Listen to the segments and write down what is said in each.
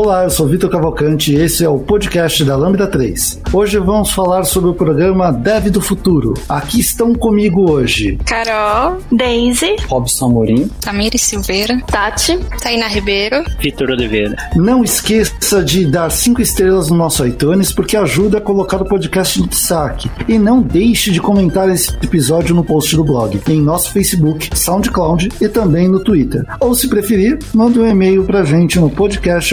Olá, eu sou Vitor Cavalcante e esse é o podcast da Lambda 3. Hoje vamos falar sobre o programa Dev do Futuro. Aqui estão comigo hoje Carol, Daisy, Robson Amorim, Tamiri Silveira, Tati, Taina Ribeiro, Vitor Oliveira. Não esqueça de dar cinco estrelas no nosso iTunes porque ajuda a colocar o podcast no destaque. E não deixe de comentar esse episódio no post do blog, em nosso Facebook, SoundCloud e também no Twitter. Ou se preferir, mande um e-mail pra gente no podcast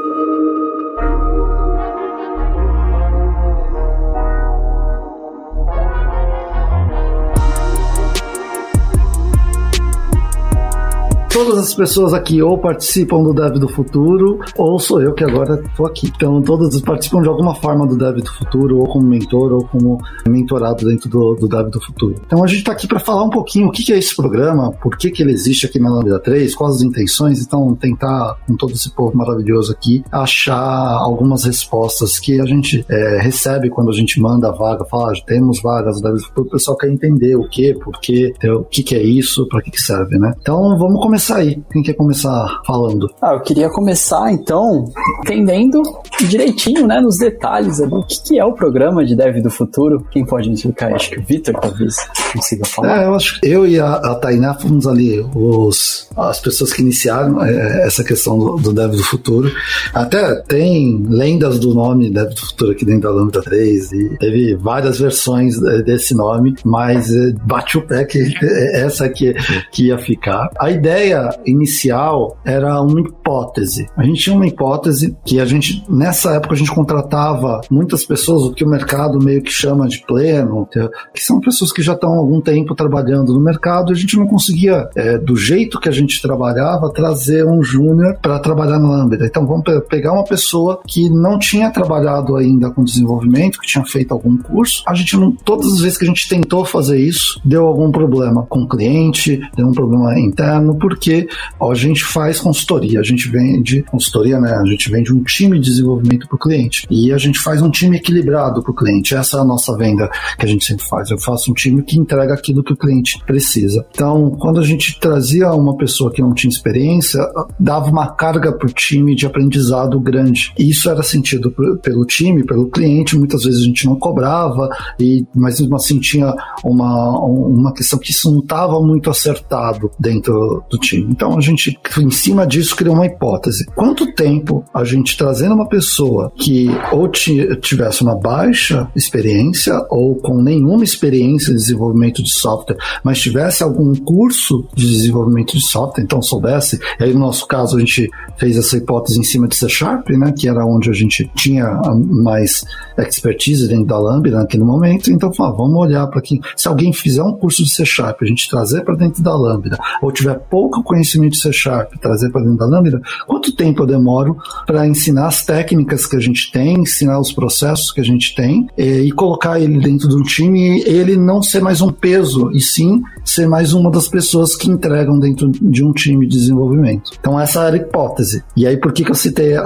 Todas as pessoas aqui ou participam do Dev do Futuro, ou sou eu que agora estou aqui. Então, todas participam de alguma forma do Dev do Futuro, ou como mentor, ou como mentorado dentro do, do Dev do Futuro. Então, a gente está aqui para falar um pouquinho o que, que é esse programa, por que, que ele existe aqui na Lambda 3, quais as intenções. Então, tentar, com todo esse povo maravilhoso aqui, achar algumas respostas que a gente é, recebe quando a gente manda a vaga, fala, ah, temos vagas do Dev do Futuro, o pessoal quer entender o que, por quê, o que, que é isso, para que, que serve, né? Então, vamos começar aí. Quem quer começar falando? Ah, eu queria começar então entendendo direitinho, né, nos detalhes ali, o que, que é o programa de Dev do Futuro. Quem pode explicar? Acho que o Vitor talvez consiga falar. É, eu acho que eu e a, a Tainá fomos ali os, as pessoas que iniciaram é, essa questão do, do, Dev do Futuro. Até tem lendas do nome Dev do Futuro aqui dentro da Lambda 3 e teve várias versões desse nome, mas é, bate o pé que é essa que, que ia ficar. A ideia inicial era uma hipótese. A gente tinha uma hipótese que a gente, nessa época, a gente contratava muitas pessoas, o que o mercado meio que chama de pleno, que são pessoas que já estão há algum tempo trabalhando no mercado e a gente não conseguia, é, do jeito que a gente trabalhava, trazer um júnior para trabalhar na Lambda. Então vamos pegar uma pessoa que não tinha trabalhado ainda com desenvolvimento, que tinha feito algum curso. A gente não, todas as vezes que a gente tentou fazer isso, deu algum problema com o cliente, deu um problema interno, porque porque ó, a gente faz consultoria, a gente vende consultoria, né? A gente vende um time de desenvolvimento para o cliente e a gente faz um time equilibrado para o cliente. Essa é a nossa venda que a gente sempre faz. Eu faço um time que entrega aquilo que o cliente precisa. Então, quando a gente trazia uma pessoa que não tinha experiência, dava uma carga para o time de aprendizado grande. E isso era sentido pelo time, pelo cliente. Muitas vezes a gente não cobrava, e, mas mesmo assim tinha uma, uma questão que isso não estava muito acertado dentro do time. Então a gente, em cima disso, criou uma hipótese. Quanto tempo a gente trazendo uma pessoa que ou tivesse uma baixa experiência ou com nenhuma experiência de desenvolvimento de software, mas tivesse algum curso de desenvolvimento de software, então soubesse, e aí no nosso caso a gente fez essa hipótese em cima de C Sharp, né, que era onde a gente tinha mais expertise dentro da Lambda naquele momento, então ah, vamos olhar para que se alguém fizer um curso de C Sharp, a gente trazer para dentro da Lambda, ou tiver pouco conhecimento C Sharp, trazer para dentro da Lambda, quanto tempo eu demoro para ensinar as técnicas que a gente tem, ensinar os processos que a gente tem e, e colocar ele dentro de um time ele não ser mais um peso, e sim ser mais uma das pessoas que entregam dentro de um time de desenvolvimento. Então essa era a hipótese. E aí por que, que eu citei a,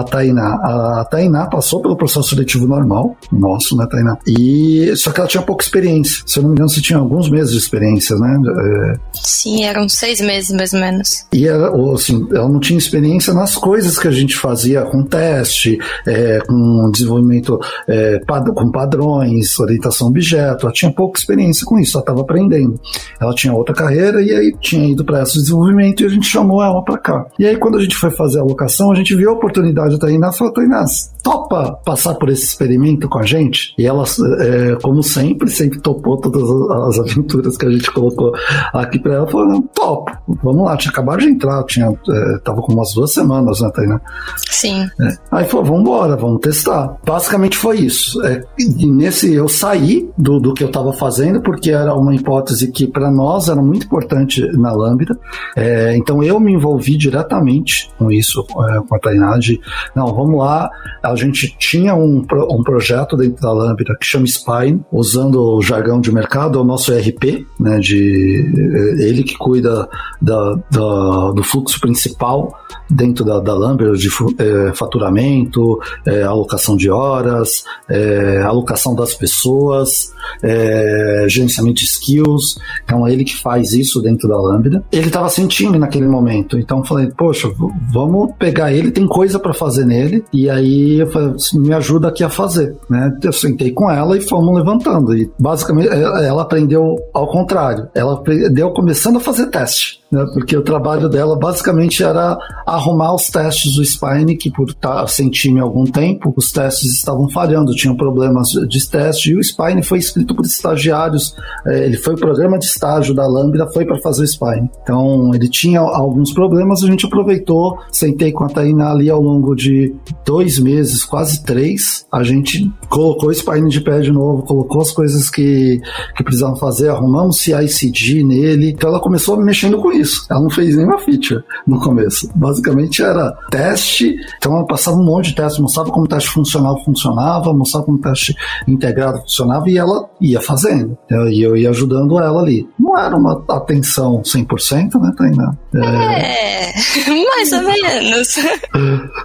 a Tainá? A Tainá passou pelo processo seletivo normal, nosso, né, Tainá? E só que ela tinha pouca experiência. Se eu não me engano, você tinha alguns meses de experiência, né? É... Sim, eram seis meses mais ou menos. E ela, assim, ela não tinha experiência nas coisas que a gente fazia com teste, é, com desenvolvimento é, pad com padrões, orientação objeto. Ela tinha pouca experiência com isso, ela estava aprendendo. ela tinha outra carreira e aí tinha ido para esse desenvolvimento e a gente chamou ela para cá. E aí quando a gente foi fazer a alocação, a gente viu a oportunidade da Tainá e falou, Tainá, topa passar por esse experimento com a gente? E ela, é, como sempre, sempre topou todas as aventuras que a gente colocou aqui para ela, falou, não, top, vamos lá, tinha acabado de entrar, tinha, é, tava com umas duas semanas, né, Tainá? Sim. É. Aí falou, vamos embora, vamos testar. Basicamente foi isso. É, e nesse, eu saí do, do que eu estava fazendo, porque era uma hipótese que para nós era muito importante na Lambda. É, então eu me envolvi diretamente com isso, é, com a Tainá, de, não, vamos lá, a gente tinha um, um projeto dentro da Lambda que chama Spine, usando o jargão de mercado, é o nosso ERP, né, de, é, ele que cuida da, da, do fluxo principal dentro da, da Lambda, de é, faturamento, é, alocação de horas, é, alocação das pessoas, é, gerenciamento de skills. Então é ele que faz isso dentro da Lambda. Ele estava sem time naquele momento, então falei, poxa, vamos pegar ele, tem coisa para fazer nele. E aí eu falei, me ajuda aqui a fazer, né? Eu sentei com ela e fomos levantando. E basicamente ela aprendeu ao contrário. Ela aprendeu começando a fazer teste né? Porque o trabalho dela basicamente era arrumar os testes do Spine, que por estar sem time há algum tempo, os testes estavam falhando, tinham problemas de teste, e o Spine foi escrito por estagiários, é, ele foi o programa de estágio da Lambda, foi para fazer o Spine. Então ele tinha alguns problemas, a gente aproveitou, sentei com a Tainá ali ao longo de dois meses, quase três, a gente colocou o Spine de pé de novo, colocou as coisas que, que precisavam fazer, arrumamos CI/CD nele, então ela começou mexendo com isso isso. Ela não fez nenhuma feature no começo. Basicamente era teste, então ela passava um monte de teste, mostrava como o teste funcional funcionava, mostrava como o teste integrado funcionava e ela ia fazendo. E eu ia ajudando ela ali. Não era uma atenção 100%, né, Tainá? É, é mais ou menos.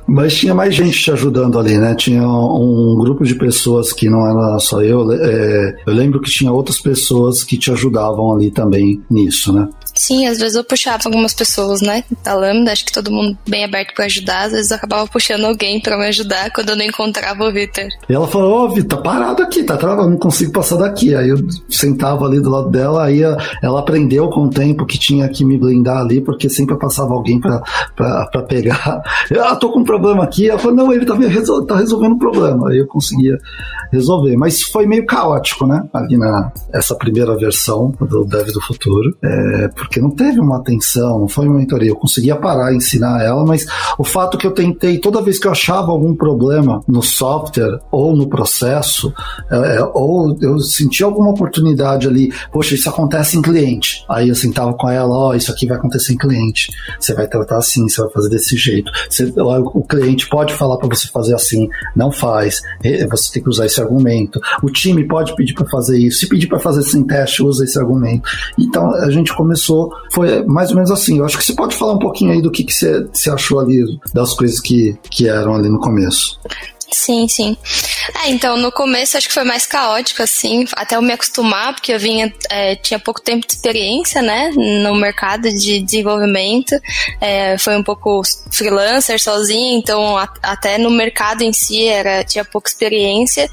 Mas tinha mais gente te ajudando ali, né? Tinha um grupo de pessoas que não era só eu. É, eu lembro que tinha outras pessoas que te ajudavam ali também nisso, né? Sim, às vezes eu puxava algumas pessoas, né, da Lambda, acho que todo mundo bem aberto para ajudar, às vezes eu acabava puxando alguém para me ajudar quando eu não encontrava o Vitor. E ela falou, ô, Vitor, tá parado aqui, tá travado, não consigo passar daqui. Aí eu sentava ali do lado dela, aí ela aprendeu com o tempo que tinha que me blindar ali, porque sempre passava alguém para pegar. Eu ah, tô com um problema aqui. Ela falou, não, ele tá, resol tá resolvendo o um problema. Aí eu conseguia resolver. Mas foi meio caótico, né, ali na essa primeira versão do Dev do Futuro. É, porque não teve uma atenção, não foi uma mentoria. Eu conseguia parar e ensinar ela, mas o fato que eu tentei, toda vez que eu achava algum problema no software ou no processo, é, é ou eu sentia alguma oportunidade ali, poxa, isso acontece em cliente. Aí eu sentava com ela, ó, oh, isso aqui vai acontecer em cliente. Você vai tratar assim, você vai fazer desse jeito. Você, o cliente pode falar para você fazer assim, não faz. Você tem que usar esse argumento. O time pode pedir para fazer isso. Se pedir para fazer sem teste, usa esse argumento. Então a gente começou foi mais ou menos assim. Eu acho que você pode falar um pouquinho aí do que, que você, você achou ali, das coisas que, que eram ali no começo. Sim, sim. É, então, no começo acho que foi mais caótico, assim, até eu me acostumar, porque eu vinha, é, tinha pouco tempo de experiência, né, no mercado de desenvolvimento, é, foi um pouco freelancer sozinho, então a, até no mercado em si era, tinha pouca experiência,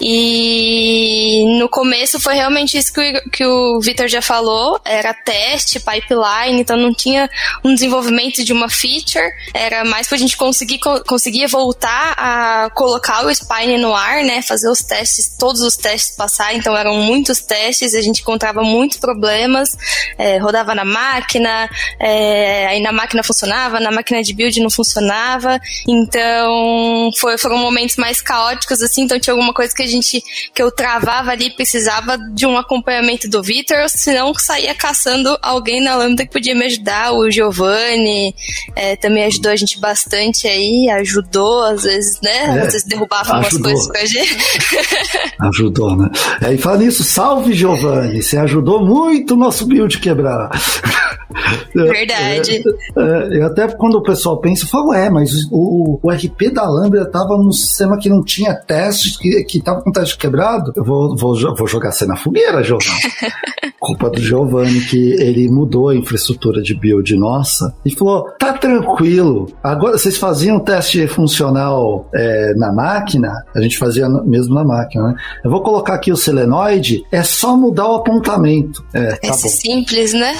e no começo foi realmente isso que, que o Vitor já falou, era teste, pipeline, então não tinha um desenvolvimento de uma feature, era mais pra gente conseguir, conseguir voltar a colocar o Spine no ar, né? Fazer os testes, todos os testes passar, então eram muitos testes, a gente encontrava muitos problemas, é, rodava na máquina, é, aí na máquina funcionava, na máquina de build não funcionava, então foi, foram momentos mais caóticos, assim, então tinha alguma coisa que a gente, que eu travava ali, precisava de um acompanhamento do Vitor, senão saía caçando alguém na Lambda que podia me ajudar, o Giovanni é, também ajudou a gente bastante aí, ajudou às vezes, né? É, vocês derrubavam umas coisas com a gente. Ajudou, né? É, e fala isso, salve Giovanni, você ajudou muito o nosso build quebrar. Verdade. É, é, até quando o pessoal pensa, fala, é, mas o, o RP da Lambda estava num sistema que não tinha testes, que, que tava com teste quebrado. Eu vou, vou, vou jogar você na fogueira, Giovanni. Culpa do Giovanni, que ele mudou a infraestrutura de build nossa e falou: tá tranquilo, agora vocês faziam teste funcional é, na máquina, a gente fazia mesmo na máquina, né? Eu vou colocar aqui o selenoide, é só mudar o apontamento. É, tá Esse simples, né?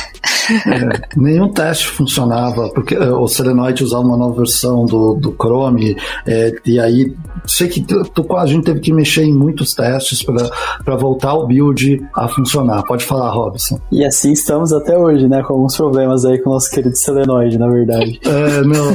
É, nenhum teste funcionava, porque é, o Selenoid usava uma nova versão do, do Chrome, é, e aí sei que tu, a gente teve que mexer em muitos testes para voltar o build a funcionar. Pode falar, Robson. E assim estamos até hoje, né? Com alguns problemas aí com o nosso querido Selenoid, na verdade. É, não,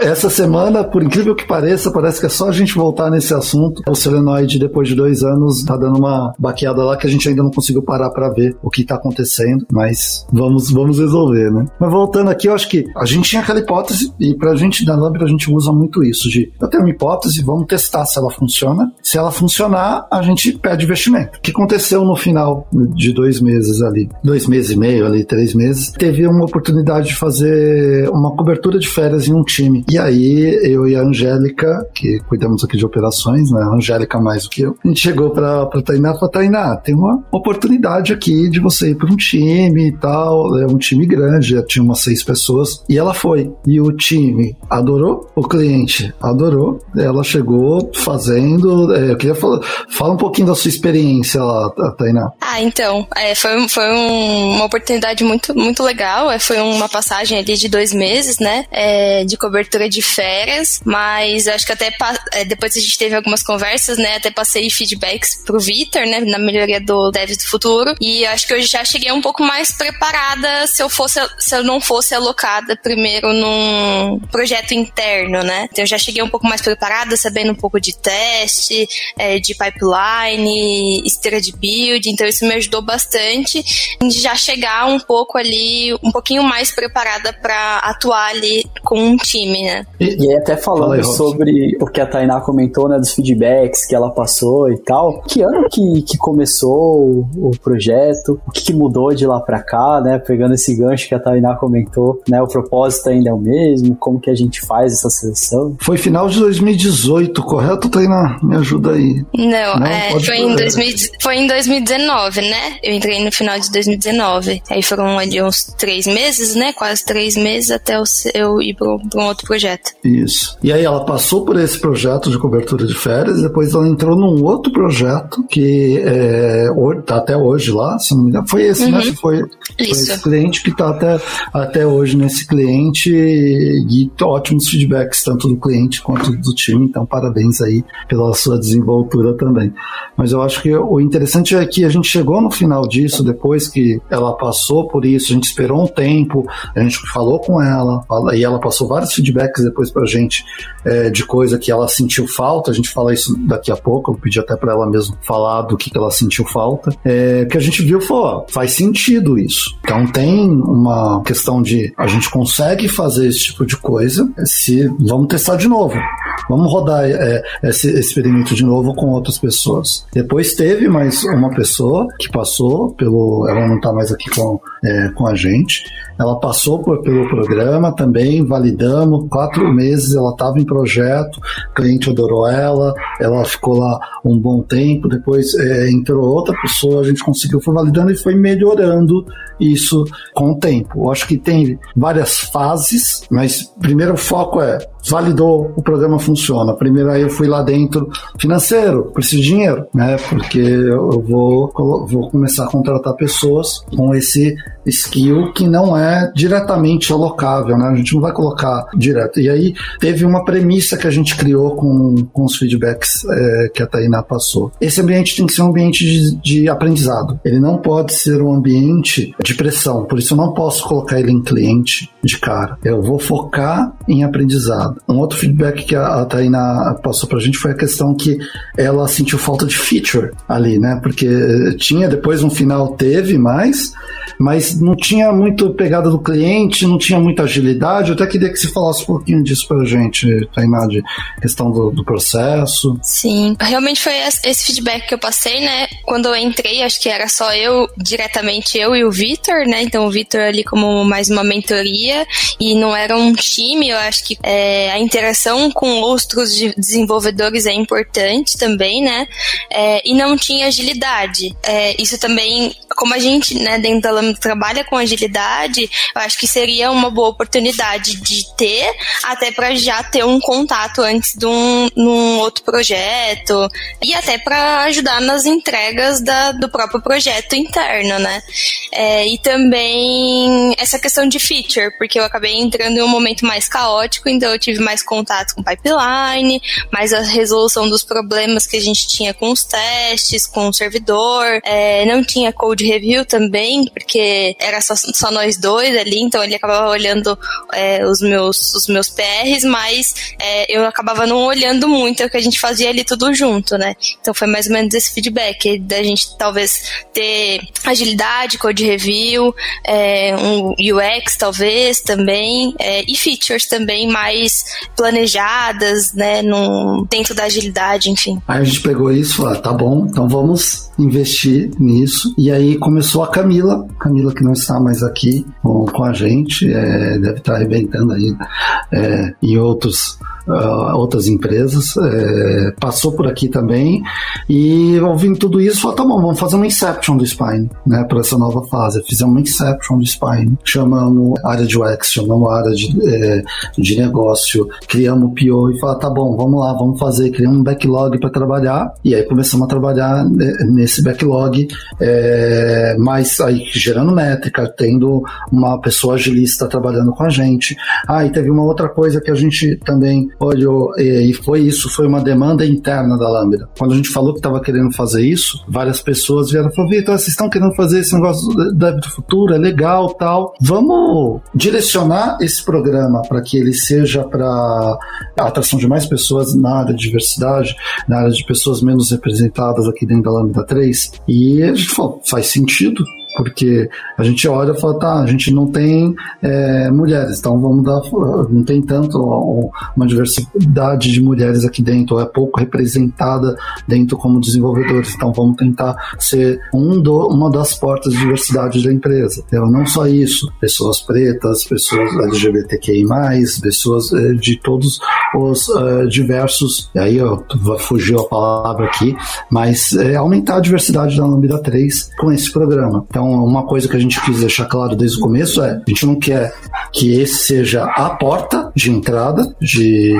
essa semana, por incrível que pareça, parece que é só a gente voltar nesse assunto. O Selenoid, depois de dois anos, tá dando uma baqueada lá que a gente ainda não conseguiu parar para ver o que tá acontecendo, mas vamos, vamos resolver, né? Mas voltando aqui, eu acho que a gente tinha aquela hipótese, e pra gente da Lambda a gente usa muito isso, de eu tenho uma hipótese, vamos testar se ela funciona. Se ela funcionar, a gente pede investimento. O que aconteceu no final de dois meses ali, dois meses e meio ali, três meses, teve uma oportunidade de fazer uma cobertura de férias em um time. E aí, eu e a Angélica, que aqui de operações, né? A Angélica mais do que eu, a gente chegou pra, pra Tainá e falou, Tainá, tem uma oportunidade aqui de você ir para um time e tal, é um time grande, já tinha umas seis pessoas, e ela foi. E o time adorou, o cliente adorou, ela chegou fazendo. É, eu queria falar, fala um pouquinho da sua experiência lá, Tainá. Ah, então, é, foi, foi um, uma oportunidade muito, muito legal, é, foi uma passagem ali de dois meses, né, é, de cobertura de férias, mas acho que até é, depois a gente teve algumas conversas, né, até passei feedbacks pro Vitor, né, na melhoria do Dev do Futuro, e acho que eu já cheguei um pouco mais preparada se eu fosse, se eu não fosse alocada primeiro num projeto interno, né, então eu já cheguei um pouco mais preparada, sabendo um pouco de teste, é, de pipeline, esteira de build, então isso me ajudou bastante em já chegar um pouco ali, um pouquinho mais preparada para atuar ali com um time, né. E, e até falando aí, sobre o que a Tainá comentou, né, dos feedbacks que ela passou e tal, que ano que, que começou o, projeto, o que, que mudou de lá para cá, né, pegando esse gancho que a Tainá comentou, né, o propósito ainda é o mesmo, como que a gente faz essa seleção? Foi final de 2018, correto, Tainá? Me ajuda aí. Não, Não é, foi, em 2000, foi em 2019, né? Eu entrei no final de 2019. Aí foram ali uns três meses, né? Quase três meses até eu ir para um outro projeto. Isso. E aí ela passou por esse projeto de cobertura de férias, depois ela entrou num outro projeto que é, tá até hoje lá, se não me engano. Foi esse, né? uhum. né? Foi, foi esse cliente que tá até, até hoje nesse cliente e ótimos feedbacks, tanto do cliente quanto do time. Então, parabéns aí pela sua desenvoltura também. Mas eu acho que o interessante é que a gente chegou no final disso, depois que ela passou por isso, a gente esperou um tempo, a gente falou com ela, e ela passou vários feedbacks depois pra gente é, de coisa que ela sentiu falta, a gente fala isso daqui a pouco, eu pedi até para ela mesmo falar do que ela sentiu falta, é, que a gente viu falou, faz sentido isso. Então tem uma questão de a gente consegue fazer esse tipo de coisa se vamos testar de novo. Vamos rodar é, esse experimento de novo com outras pessoas. Depois teve mais uma pessoa que passou pelo. Ela não está mais aqui com, é, com a gente. Ela passou por, pelo programa também, validamos. Quatro meses ela estava em projeto, o cliente adorou ela, ela ficou lá um bom tempo. Depois é, entrou outra pessoa, a gente conseguiu, foi validando e foi melhorando isso com o tempo. Eu acho que tem várias fases, mas primeiro o foco é validou, o programa funciona. Primeiro aí eu fui lá dentro, financeiro, preciso de dinheiro, né? Porque eu vou, vou começar a contratar pessoas com esse skill que não é diretamente alocável, né? A gente não vai colocar direto. E aí teve uma premissa que a gente criou com, com os feedbacks é, que a Tainá passou. Esse ambiente tem que ser um ambiente de, de, aprendizado. Ele não pode ser um ambiente de pressão. Por isso eu não posso colocar ele em cliente de cara. Eu vou focar em aprendizado. Um outro feedback que a, a Tainá passou pra gente foi a questão que ela sentiu falta de feature ali, né? Porque tinha depois um final teve, mas mas não tinha muito pegada do cliente, não tinha muita agilidade. Eu até queria que você falasse um pouquinho disso pra gente, Tainá, de questão do, do processo. Sim, realmente foi esse feedback que eu passei, né? Quando eu entrei, acho que era só eu, diretamente eu e o Vitor, né? Então o Vitor ali como mais uma mentoria e não era um time, eu acho que é, a interação com outros desenvolvedores é importante também, né? É, e não tinha agilidade. É, isso também, como a gente, né, dentro da Lambda trabalha com agilidade, eu acho que seria uma boa oportunidade de ter, até para já ter um contato antes de um num outro projeto e até para ajudar nas entregas da, do próprio projeto interno, né? É, e também essa questão de feature, porque eu acabei entrando em um momento mais caótico, então eu tive mais contato com pipeline, mais a resolução dos problemas que a gente tinha com os testes, com o servidor, é, não tinha code review também, porque era só, só nós dois ali, então ele acabava olhando é, os, meus, os meus PRs, mas é, eu acabava não olhando muito o que a gente fazia ali tudo junto, né? Então foi mais ou menos esse feedback, da gente talvez ter agilidade, code review, é, um UX talvez também, é, e features também mais planejadas, né, no, dentro da agilidade, enfim. Aí a gente pegou isso e falou, ah, tá bom, então vamos investir nisso. E aí começou a Camila, Camila que não está mais aqui com, com a gente, é, deve estar arrebentando aí é, em outros uh, outras empresas, é, passou por aqui também e ouvindo tudo isso, falou, tá bom, vamos fazer uma Inception do Spine, né, para essa nova fase. Fizemos uma Inception do Spine, chamamos área de UX, chamamos área de, é, de negócio, criamos o PO e falou, tá bom, vamos lá, vamos fazer, criamos um backlog para trabalhar e aí começamos a trabalhar nesse backlog, é, mas aí gerando métrica, tendo uma pessoa agilista trabalhando com a gente. Ah, e teve uma outra coisa que a gente também olhou, e foi isso, foi uma demanda interna da Lambda. Quando a gente falou que estava querendo fazer isso, várias pessoas vieram e falaram, Vitor, vocês estão querendo fazer esse negócio do futuro, é legal tal. Vamos direcionar esse programa para que ele seja para a atração de mais pessoas na área de diversidade, na área de pessoas menos representadas aqui dentro da Lambda 3. E a gente falou, faz sentido, porque a gente olha e fala, tá, a gente não tem é, mulheres, então vamos dar, não tem tanto uma diversidade de mulheres aqui dentro, ou é pouco representada dentro como desenvolvedores, então vamos tentar ser um do, uma das portas de diversidade da empresa. Então, não só isso, pessoas pretas, pessoas LGBTQI+, pessoas é, de todos os uh, diversos, aí ó, fugiu a palavra aqui, mas é, aumentar a diversidade da Lambda 3 com esse programa. Então, então, uma coisa que a gente quis deixar claro desde o começo é: a gente não quer que esse seja a porta de entrada de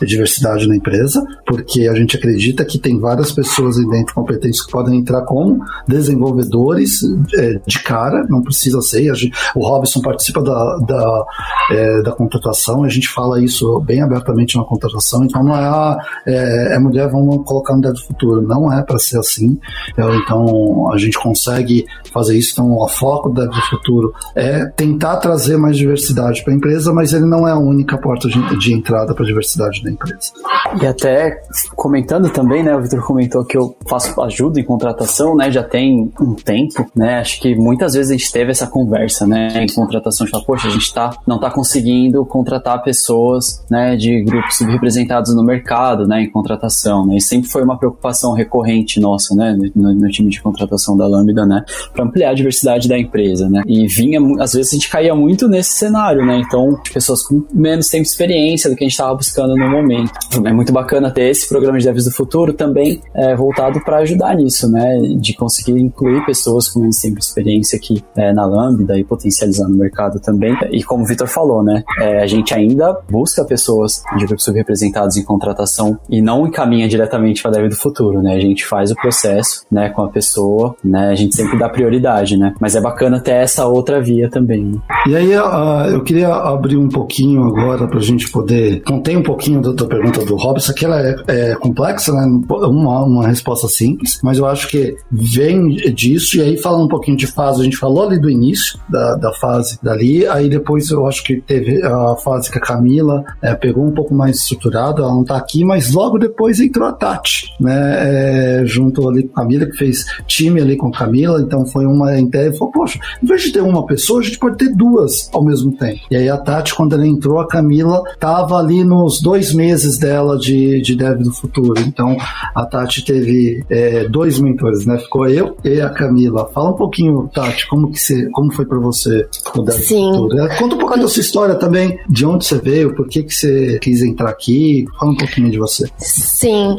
diversidade na empresa, porque a gente acredita que tem várias pessoas aí dentro competentes que podem entrar como desenvolvedores é, de cara, não precisa ser. Gente, o Robson participa da, da, é, da contratação, a gente fala isso bem abertamente na contratação, então não é, a, é, é mulher, vamos colocar no dev futuro. Não é para ser assim. Então, a gente consegue fazer isso isso. Então, o foco do Futuro é tentar trazer mais diversidade para a empresa, mas ele não é a única porta de, de entrada para a diversidade da empresa. E até comentando também, né, o Vitor comentou que eu faço ajuda em contratação, né, já tem um tempo, né, acho que muitas vezes a gente teve essa conversa, né, em contratação, falar, poxa, a gente tá, não está conseguindo contratar pessoas, né, de grupos subrepresentados no mercado, né, em contratação, né, e sempre foi uma preocupação recorrente nossa, né, no, no time de contratação da Lambda, né, para ampliar a diversidade da empresa, né? E vinha, às vezes a gente caía muito nesse cenário, né? Então, pessoas com menos tempo de experiência do que a gente estava buscando no momento. É muito bacana ter esse programa de devs do futuro também é, voltado para ajudar nisso, né? De conseguir incluir pessoas com menos tempo de experiência aqui é, na Lambda e potencializar no mercado também. E como o Vitor falou, né? É, a gente ainda busca pessoas de grupos subrepresentados em contratação e não encaminha diretamente para dev do futuro, né? A gente faz o processo, né? Com a pessoa, né? A gente sempre dá prioridade né? Mas é bacana ter essa outra via também. Né? E aí, uh, eu queria abrir um pouquinho agora para a gente poder. Contei um pouquinho da, da pergunta do Robson, que ela é, é, complexa, né? Uma, uma resposta simples, mas eu acho que vem disso. E aí, falando um pouquinho de fase, a gente falou ali do início da, da fase dali, aí depois eu acho que teve a fase que a Camila é, pegou um pouco mais estruturado, ela não tá aqui, mas logo depois entrou a Tati, né? É, junto ali com a Camila, que fez time ali com a Camila, então foi uma ideia, falou, poxa, em vez de ter uma pessoa, a gente pode ter duas ao mesmo tempo. E aí a Tati, quando ela entrou, a Camila tava ali nos dois meses dela de, de Dev do Futuro. Então a Tati teve é, dois mentores, né? Ficou eu e a Camila. Fala um pouquinho, Tati, como que você, como foi para você o Dev Sim. do Futuro? É, conta um pouquinho quando... da sua história também, de onde você veio, por que que você quis entrar aqui. Fala um pouquinho de você. Sim,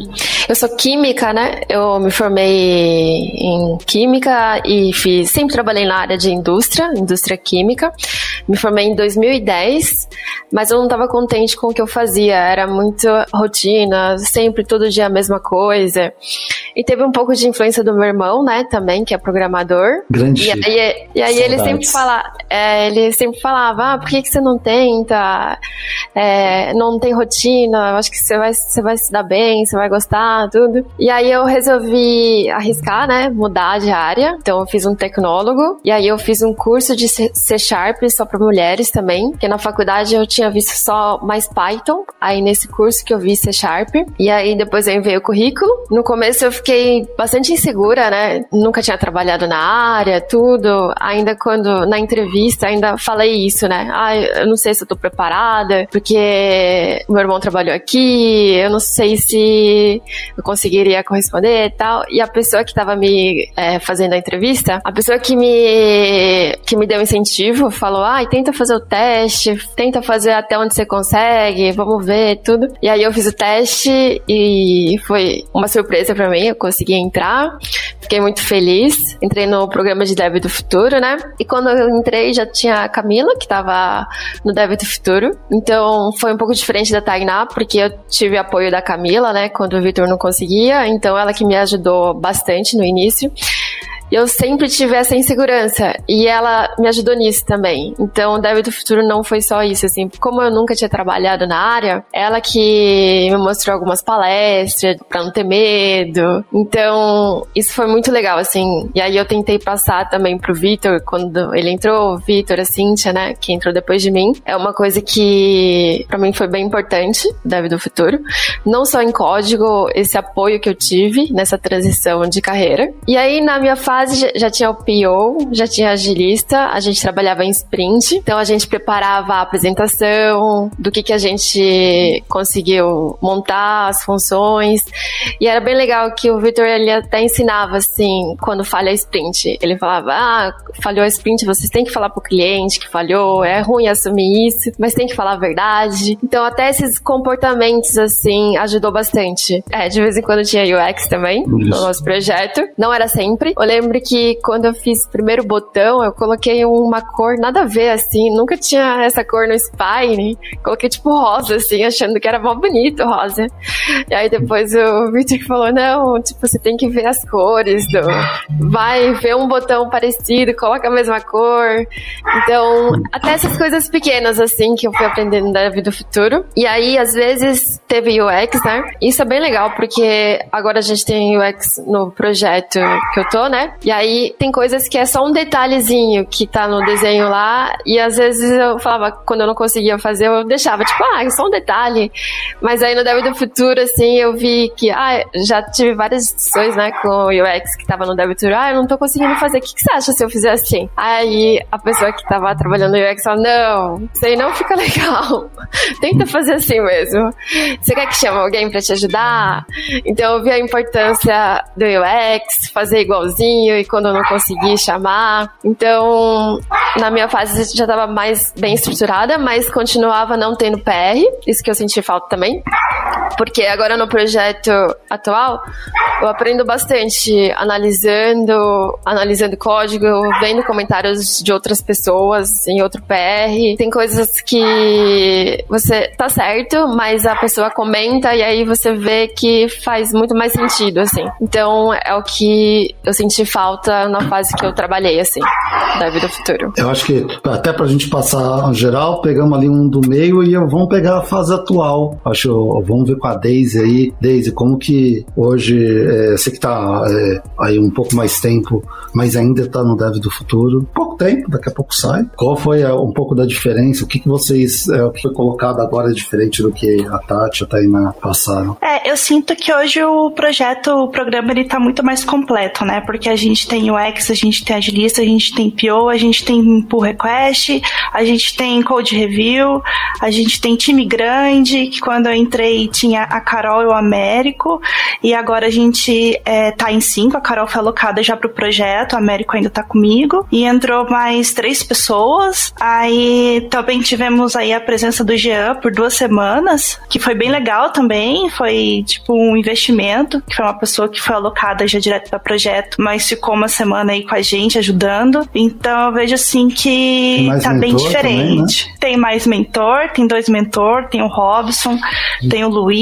eu sou química, né? Eu me formei em química e fiz, sempre trabalhei na área de indústria, indústria química. Me formei em 2010, mas eu não estava contente com o que eu fazia. Era muito rotina, sempre todo dia a mesma coisa. E teve um pouco de influência do meu irmão, né, também, que é programador. Grande. E aí, e aí ele sempre fala, é, ele sempre falava, ah, por que, que você não tenta? É, não tem rotina, eu acho que você vai, você vai se dar bem, você vai gostar, tudo. E aí eu resolvi arriscar, né, mudar de área. Então eu fiz um tecnólogo e aí eu fiz um curso de C Sharp só para mulheres também, porque na faculdade eu tinha visto só mais Python. Aí nesse curso que eu vi C Sharp e aí depois eu enviei o currículo. No começo eu fiquei bastante insegura, né? Nunca tinha trabalhado na área, tudo. Ainda quando na entrevista ainda falei isso, né? Ah, eu não sei se eu tô preparada, porque meu irmão trabalhou aqui, eu não sei se eu conseguiria corresponder e tal. E a pessoa que tava me é, fazendo a entrevista, a pessoa que me, que me deu incentivo falou: ah, tenta fazer o teste, tenta fazer até onde você consegue, vamos ver tudo. E aí eu fiz o teste e foi uma surpresa para mim, eu consegui entrar. Fiquei muito feliz. Entrei no programa de Dev do Futuro, né? E quando eu entrei já tinha a Camila, que tava no Dev do Futuro. Então foi um pouco diferente da Tainá, porque eu tive apoio da Camila, né? Quando o Vitor não conseguia. Então ela que me ajudou bastante no início eu sempre tive essa insegurança e ela me ajudou nisso também. Então, o Dev do Futuro não foi só isso, assim, como eu nunca tinha trabalhado na área, ela que me mostrou algumas palestras para não ter medo. Então, isso foi muito legal, assim. E aí eu tentei passar também pro Vitor quando ele entrou, o Vitor, a Cíntia, né, que entrou depois de mim. É uma coisa que para mim foi bem importante, Dev do Futuro. Não só em código, esse apoio que eu tive nessa transição de carreira. E aí na minha fase fase já tinha o PO, já tinha agilista, a gente trabalhava em sprint, então a gente preparava a apresentação do que, que a gente conseguiu montar, as funções, e era bem legal que o Victor ele até ensinava assim, quando falha a sprint, ele falava, ah, falhou a sprint, vocês têm que falar pro cliente que falhou, é ruim assumir isso, mas tem que falar a verdade. Então até esses comportamentos assim ajudou bastante. É, de vez em quando tinha UX também isso. no nosso projeto, não era sempre. Eu lembro lembro que quando eu fiz o primeiro botão, eu coloquei uma cor nada a ver, assim. Nunca tinha essa cor no Spine. Coloquei tipo rosa, assim, achando que era mó bonito rosa. E aí depois o Victor falou: não, tipo, você tem que ver as cores. Do... Vai ver um botão parecido, coloca a mesma cor. Então, até essas coisas pequenas, assim, que eu fui aprendendo da vida do futuro. E aí, às vezes, teve UX, né? Isso é bem legal, porque agora a gente tem UX no projeto que eu tô, né? E aí tem coisas que é só um detalhezinho que tá no desenho lá, e às vezes eu falava, quando eu não conseguia fazer, eu deixava, tipo, ah, é só um detalhe. Mas aí no Dev do Futuro, assim, eu vi que, ah, já tive várias discussões, né, com o UX que tava no Dev do Futuro, ah, eu não tô conseguindo fazer, o que, que você acha se eu fizer assim? Aí a pessoa que tava trabalhando no UX falou, não, isso aí não fica legal. Tenta fazer assim mesmo. Você quer que chame alguém pra te ajudar? Então eu vi a importância do UX, fazer igualzinho, e quando eu não consegui chamar. Então, na minha fase já estava mais bem estruturada, mas continuava não tendo PR, isso que eu senti falta também. Porque agora no projeto atual, eu aprendo bastante analisando, analisando código, vendo comentários de outras pessoas em outro PR. Tem coisas que você tá certo, mas a pessoa comenta e aí você vê que faz muito mais sentido, assim. Então é o que eu senti falta na fase que eu trabalhei, assim, da vida futuro. Eu acho que até pra gente passar geral, pegamos ali um do meio e vamos pegar a fase atual. Acho, vamos ver com a Daisy aí. Daisy, como que hoje, é, você que tá é, aí um pouco mais tempo, mas ainda tá no Dev do Futuro, pouco tempo, daqui a pouco sai. Qual foi a, um pouco da diferença? O que, que vocês, é, o que foi colocado agora é diferente do que a Tati a Tainá passaram? É, eu sinto que hoje o projeto, o programa, ele tá muito mais completo, né? Porque a gente tem o X, a gente tem Agilista, a gente tem PO, a gente tem pull request, a gente tem code review, a gente tem time grande, que quando eu entrei tinha a Carol e o Américo, e agora a gente é, tá em cinco, a Carol foi alocada já pro projeto, o Américo ainda tá comigo, e entrou mais três pessoas, aí também tivemos aí a presença do Jean por duas semanas, que foi bem legal também, foi tipo um investimento, que foi uma pessoa que foi alocada já direto para projeto, mas ficou uma semana aí com a gente ajudando, então eu vejo assim que tá bem diferente. Também, né? Tem mais mentor, tem dois mentor, tem o Robson, tem o Luiz.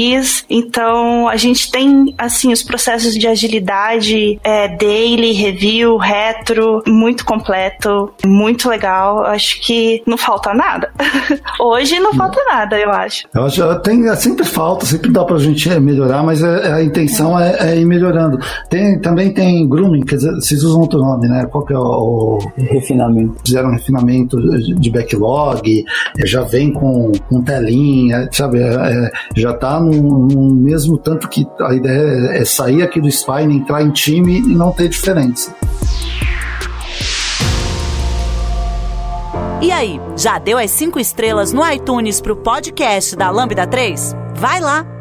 Então a gente tem assim os processos de agilidade, é, daily, review, retro, muito completo, muito legal. Acho que não falta nada. Hoje não falta nada, eu acho. Eu acho tem, é, sempre falta, sempre dá pra gente melhorar, mas é, a intenção é, é, ir melhorando. Tem, também tem grooming, quer dizer, vocês usam outro nome, né? Qual que é o. Refinamento. Fizeram um refinamento de backlog, é, já vem com, com telinha, sabe? É, é, já tá no, no, mesmo tanto que a ideia é sair aqui do Spine, entrar em time e não ter diferença. E aí, já deu as cinco estrelas no iTunes pro podcast da Lambda 3? Vai lá!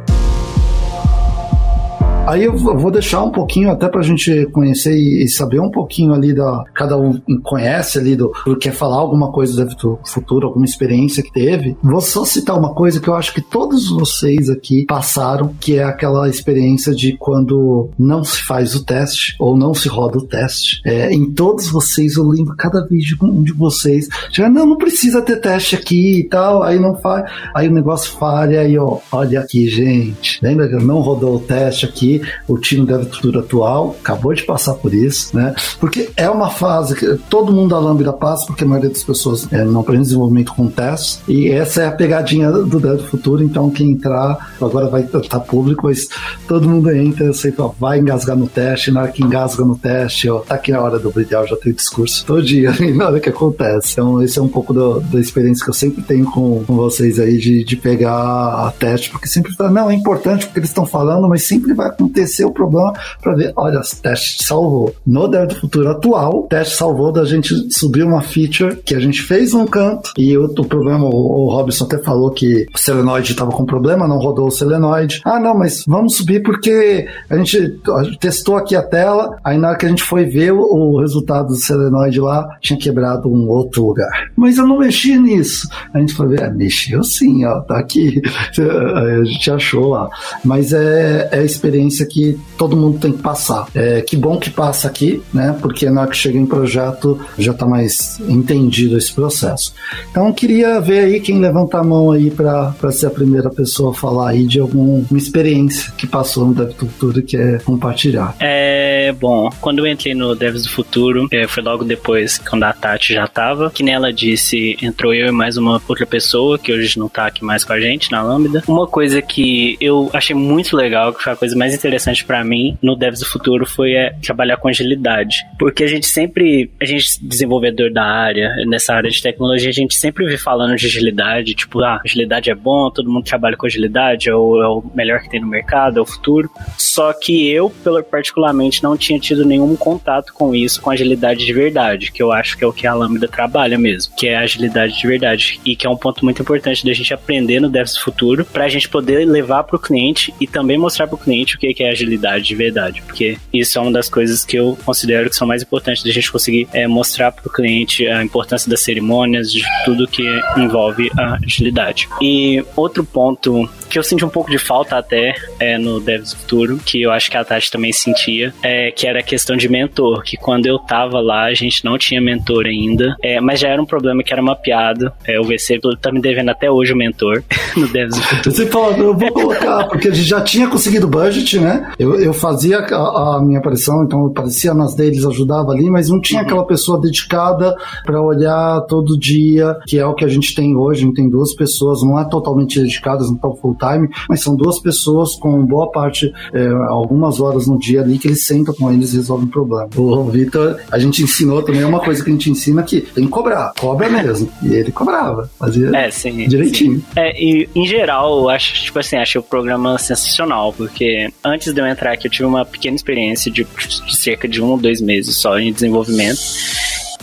Aí eu vou deixar um pouquinho até pra gente conhecer e saber um pouquinho ali da. Cada um conhece ali do. Quer falar alguma coisa do futuro, alguma experiência que teve. Vou só citar uma coisa que eu acho que todos vocês aqui passaram, que é aquela experiência de quando não se faz o teste ou não se roda o teste. É, em todos vocês, eu lembro cada vídeo de vocês. Já, não, não precisa ter teste aqui e tal. Aí não faz. Aí o negócio falha e ó, olha aqui, gente. Lembra que não rodou o teste aqui? O time da futuro atual acabou de passar por isso, né? Porque é uma fase que todo mundo da Lambda passa, porque a maioria das pessoas é, não aprende desenvolvimento com testes, e essa é a pegadinha do Dev do Futuro, então quem entrar, agora vai estar tá público, mas todo mundo entra, sei, vai engasgar no teste, na hora que engasga no teste, ó, tá aqui na hora do brilhar, já tenho discurso todo dia, na hora que acontece. Então, esse é um pouco do, da experiência que eu sempre tenho com, com vocês aí, de, de pegar a teste, porque sempre fala, não, é importante porque eles estão falando, mas sempre vai acontecer o problema para ver, olha, teste salvou. No Dev do Futuro atual, teste salvou da gente subir uma feature que a gente fez um canto e o, problema, o, o Robson até falou que o Selenoid estava com problema, não rodou o Selenoid. Ah, não, mas vamos subir porque a gente, testou aqui a tela, aí na hora que a gente foi ver o, o resultado do Selenoid lá, tinha quebrado um outro lugar. Mas eu não mexi nisso. A gente foi ver, é, mexeu sim, ó, tá aqui. a gente achou lá. Mas é, é a experiência experiência que todo mundo tem que passar. É, que bom que passa aqui, né? Porque na hora que chega em projeto já está mais entendido esse processo. Então queria ver aí quem levanta a mão aí para ser a primeira pessoa a falar aí de alguma experiência que passou no Dev do Futuro que é compartilhar. É bom, quando eu entrei no Devs do Futuro, é, foi logo depois quando a Tati já tava, que nela disse, entrou eu e mais uma outra pessoa que hoje não tá aqui mais com a gente na Lambda. Uma coisa que eu achei muito legal, que foi a coisa mais interessante para mim no Devs do Futuro foi é, trabalhar com agilidade. Porque a gente sempre, a gente desenvolvedor da área, nessa área de tecnologia, a gente sempre vê falando de agilidade, tipo, ah, agilidade é bom, todo mundo trabalha com agilidade, é o, é o melhor que tem no mercado, é o futuro. Só que eu, particularmente, não tinha tido nenhum contato com isso, com agilidade de verdade, que eu acho que é o que a Lambda trabalha mesmo, que é agilidade de verdade. E que é um ponto muito importante da gente aprender no Devs do Futuro, pra gente poder levar pro cliente e também mostrar pro cliente o que que é agilidade de verdade, porque isso é uma das coisas que eu considero que são mais importantes da gente conseguir é, mostrar para o cliente a importância das cerimônias, de tudo que envolve a agilidade. E outro ponto que eu senti um pouco de falta até é, no Devs Futuro, que eu acho que a Tati também sentia, é, que era a questão de mentor, que quando eu tava lá a gente não tinha mentor ainda, é, mas já era um problema que era mapeado. É, o VC tá me devendo até hoje o mentor no Devs Futuro. Você falou, eu vou colocar, porque a gente já tinha conseguido budget, né? Eu, eu fazia a, a minha aparição, então eu aparecia nas deles, ajudava ali, mas não tinha uhum. aquela pessoa dedicada para olhar todo dia, que é o que a gente tem hoje. A gente tem duas pessoas, não é totalmente dedicadas, não estão full time, mas são duas pessoas com boa parte, é, algumas horas no dia ali, que eles sentam com eles e resolvem o problema. O Vitor, a gente ensinou também uma coisa que a gente ensina que tem que cobrar, cobra mesmo. E ele cobrava, fazia é, sim, direitinho. Sim. É, e em geral, eu acho, tipo assim, achei o programa sensacional, porque antes de eu entrar aqui, eu tive uma pequena experiência de, de cerca de um ou dois meses só em desenvolvimento.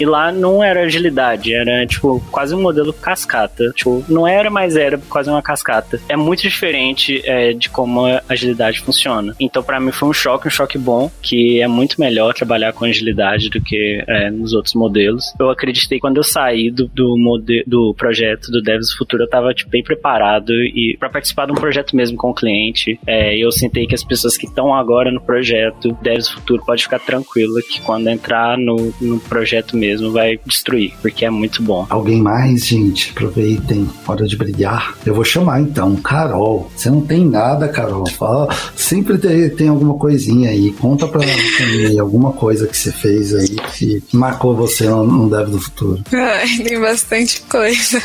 E lá não era agilidade, era tipo quase um modelo cascata. Tipo, não era, mas era quase uma cascata. É muito diferente é, de como a agilidade funciona. Então, para mim, foi um choque, um choque bom, que é muito melhor trabalhar com agilidade do que é, nos outros modelos. Eu acreditei quando eu saí do, do, do projeto do Devs Futuro, eu tava tipo, bem preparado e para participar de um projeto mesmo com o cliente. É, eu sentei que as pessoas que estão agora no projeto Devs Futuro pode ficar tranquila que quando entrar no, no projeto mesmo mesmo vai destruir, porque é muito bom. Alguém mais, gente? Aproveitem, hora de brilhar. Eu vou chamar então, Carol. Você não tem nada, Carol. Fala, sempre tem, tem alguma coisinha aí. Conta pra mim alguma coisa que você fez aí que marcou você no, no Dev do Futuro. Ai, tem bastante coisa.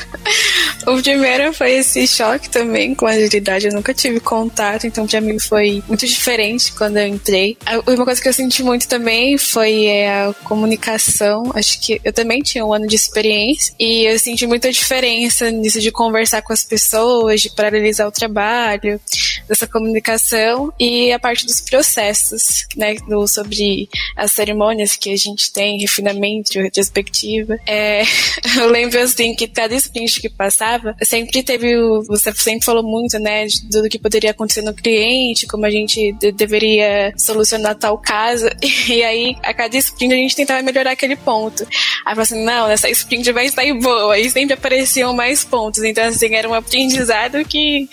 O primeiro foi esse choque também com a agilidade. Eu nunca tive contato, então pra mim foi muito diferente quando eu entrei. Uma coisa que eu senti muito também foi é, a comunicação. Acho que eu também tinha um ano de experiência e eu senti muita diferença nisso de conversar com as pessoas, de paralisar o trabalho, dessa comunicação e a parte dos processos, né, do, sobre as cerimônias que a gente tem, refinamento, retrospectiva. É, eu lembro assim que cada sprint que passava sempre teve o, você sempre falou muito, né, de tudo que poderia acontecer no cliente, como a gente de, deveria solucionar tal caso, e aí a cada sprint a gente tentava melhorar aquele ponto. Aí falou assim, não, essa sprint vai sair boa, e sempre apareciam mais pontos, então assim, era um aprendizado que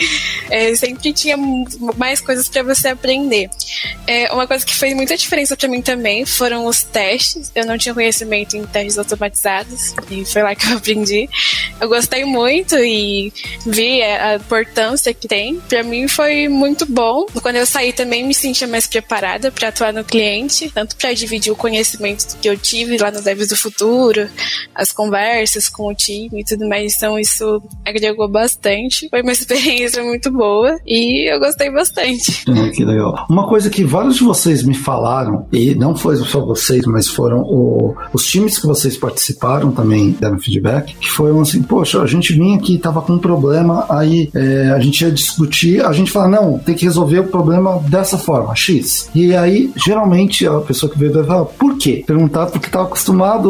é, sempre tinha mais coisas para você aprender. É, uma coisa que fez muita diferença para mim também foram os testes, eu não tinha conhecimento em testes automatizados, e foi lá que eu aprendi. Eu gostei muito, e vi a importância que tem. Para mim foi muito bom. Quando eu saí também me sentia mais preparada para atuar no cliente, tanto para dividir o conhecimento que eu tive lá no Devs do Futuro, as conversas com o time e tudo mais. Então isso agregou bastante. Foi uma experiência muito boa e eu gostei bastante. É, que legal. Uma coisa que vários de vocês me falaram, e não foi só vocês, mas foram o, os times que vocês participaram também deram feedback, que foram assim, poxa, a gente vinha que estava com um problema, aí é, a gente ia discutir, a gente fala, não, tem que resolver o problema dessa forma, X. E aí, geralmente, a pessoa que veio deve falar, por quê? Perguntar porque estava acostumado,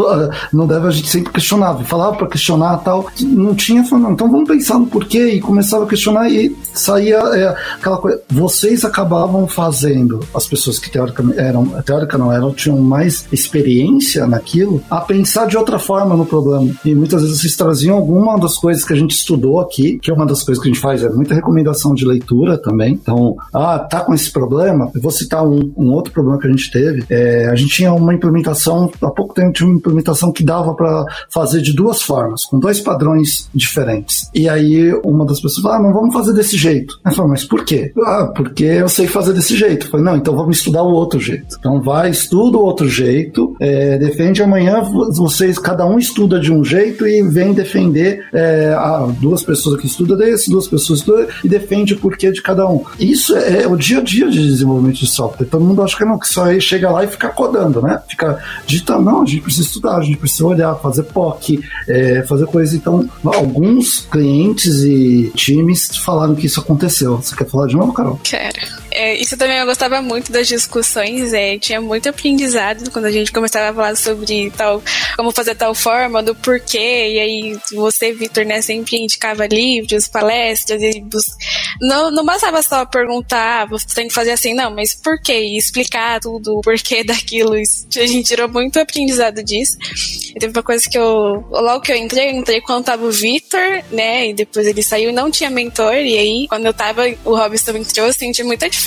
não deve a gente sempre questionava, falava para questionar tal, não tinha, não, então vamos pensar no porquê, e começava a questionar e saía é, aquela coisa. Vocês acabavam fazendo, as pessoas que teoricamente eram, teórica não eram, tinham mais experiência naquilo, a pensar de outra forma no problema. E muitas vezes vocês traziam alguma das coisas que a gente estudou aqui, que é uma das coisas que a gente faz, é muita recomendação de leitura também. Então, ah, tá com esse problema? Eu vou citar um, um outro problema que a gente teve. É, a gente tinha uma implementação, há pouco tempo tinha implementação que dava para fazer de duas formas, com dois padrões diferentes. E aí uma das pessoas falou, ah, não vamos fazer desse jeito. Eu falei, mas por quê? Ah, porque eu sei fazer desse jeito. Eu falei, não, então vamos estudar o outro jeito. Então vai, estuda o outro jeito, é, defende amanhã, vocês, cada um estuda de um jeito e vem defender é, duas pessoas aqui estudam desse, duas pessoas estudam e defende o porquê de cada um. Isso é, é o dia a dia de desenvolvimento de software. Todo mundo acha que não, que só aí chega lá e fica codando, né? Fica digitando. Não, a gente precisa estudar, a gente precisa olhar, fazer POC, é, fazer coisas. Então, alguns clientes e times falaram que isso aconteceu. Você quer falar de novo, Carol? Quero. É, isso também eu gostava muito das discussões, é, tinha muito aprendizado quando a gente começava a falar sobre tal, como fazer tal forma, do porquê, e aí você, Vitor, né, sempre indicava livros, palestras, e bus... não, não bastava só perguntar, você tem que fazer assim, não, mas por quê? E explicar tudo, o porquê daquilo, isso, a gente tirou muito aprendizado disso. E teve uma coisa que eu, logo que eu entrei, eu entrei quando tava o Vitor, né, e depois ele saiu não tinha mentor, e aí, quando eu tava, o Robson entrou, eu senti muita diferença,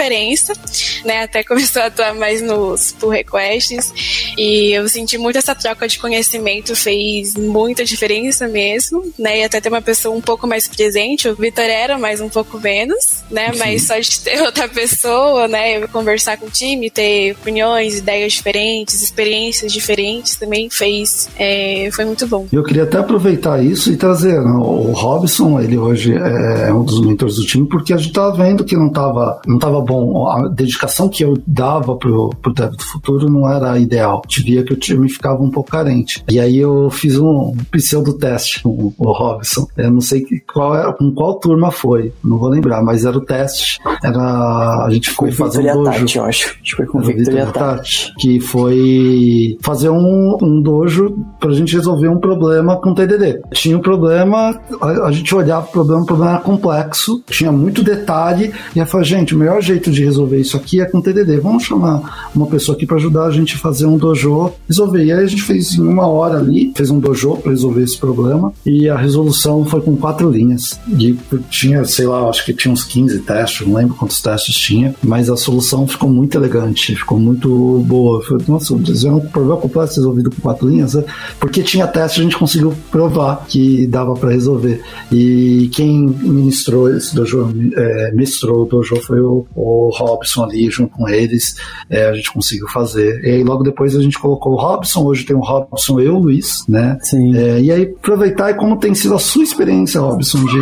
né? Até começou a atuar mais nos pull requests. E eu senti muito essa troca de conhecimento, fez muita diferença mesmo, né? E até ter uma pessoa um pouco mais presente. O Vitor era, mas um pouco menos, né? Sim. Mas só de ter outra pessoa, né? Conversar com o time, ter opiniões, ideias diferentes, experiências diferentes também fez. É, foi muito bom. Eu queria até aproveitar isso e trazer né, o Robson, ele hoje é um dos mentores do time, porque a gente tava vendo que não tava, não tava bom. A dedicação que eu dava pro, pro Dev do Futuro não era ideal. Te via que o time ficava um pouco carente. E aí eu fiz um pseudo teste com o Robson. Eu não sei qual era, com qual turma foi, não vou lembrar, mas era o teste. Era a gente foi fazer um dojo. Tati, eu acho. foi com o Victor, Victor e a Tati. Que foi fazer um, um dojo pra gente resolver um problema com TDD. Tinha um problema, a, a gente olhava o problema, o problema era complexo, tinha muito detalhe, e eu falei, gente, o melhor jeito de resolver isso aqui é com TDD. Vamos chamar uma pessoa aqui para ajudar a gente a fazer um dojo, resolver. E aí a gente fez em uma hora ali, fez um dojo para resolver esse problema, e a resolução foi com quatro linhas. E tinha, sei lá, acho que tinha uns 15 testes, não lembro quantos testes tinha, mas a solução ficou muito elegante, ficou muito boa. Foi, nossa, é um problema complexo resolvido com quatro linhas, né? porque tinha teste, a gente conseguiu provar que dava para resolver. E quem ministrou esse dojo, é, mestrou o dojo foi o, o Robson ali, junto com eles, é, a gente conseguiu fazer. E aí logo depois a gente colocou o Robson, hoje tem o Robson e o Luiz, né? Sim. É, e aí aproveitar e como tem sido a sua experiência, Robson, de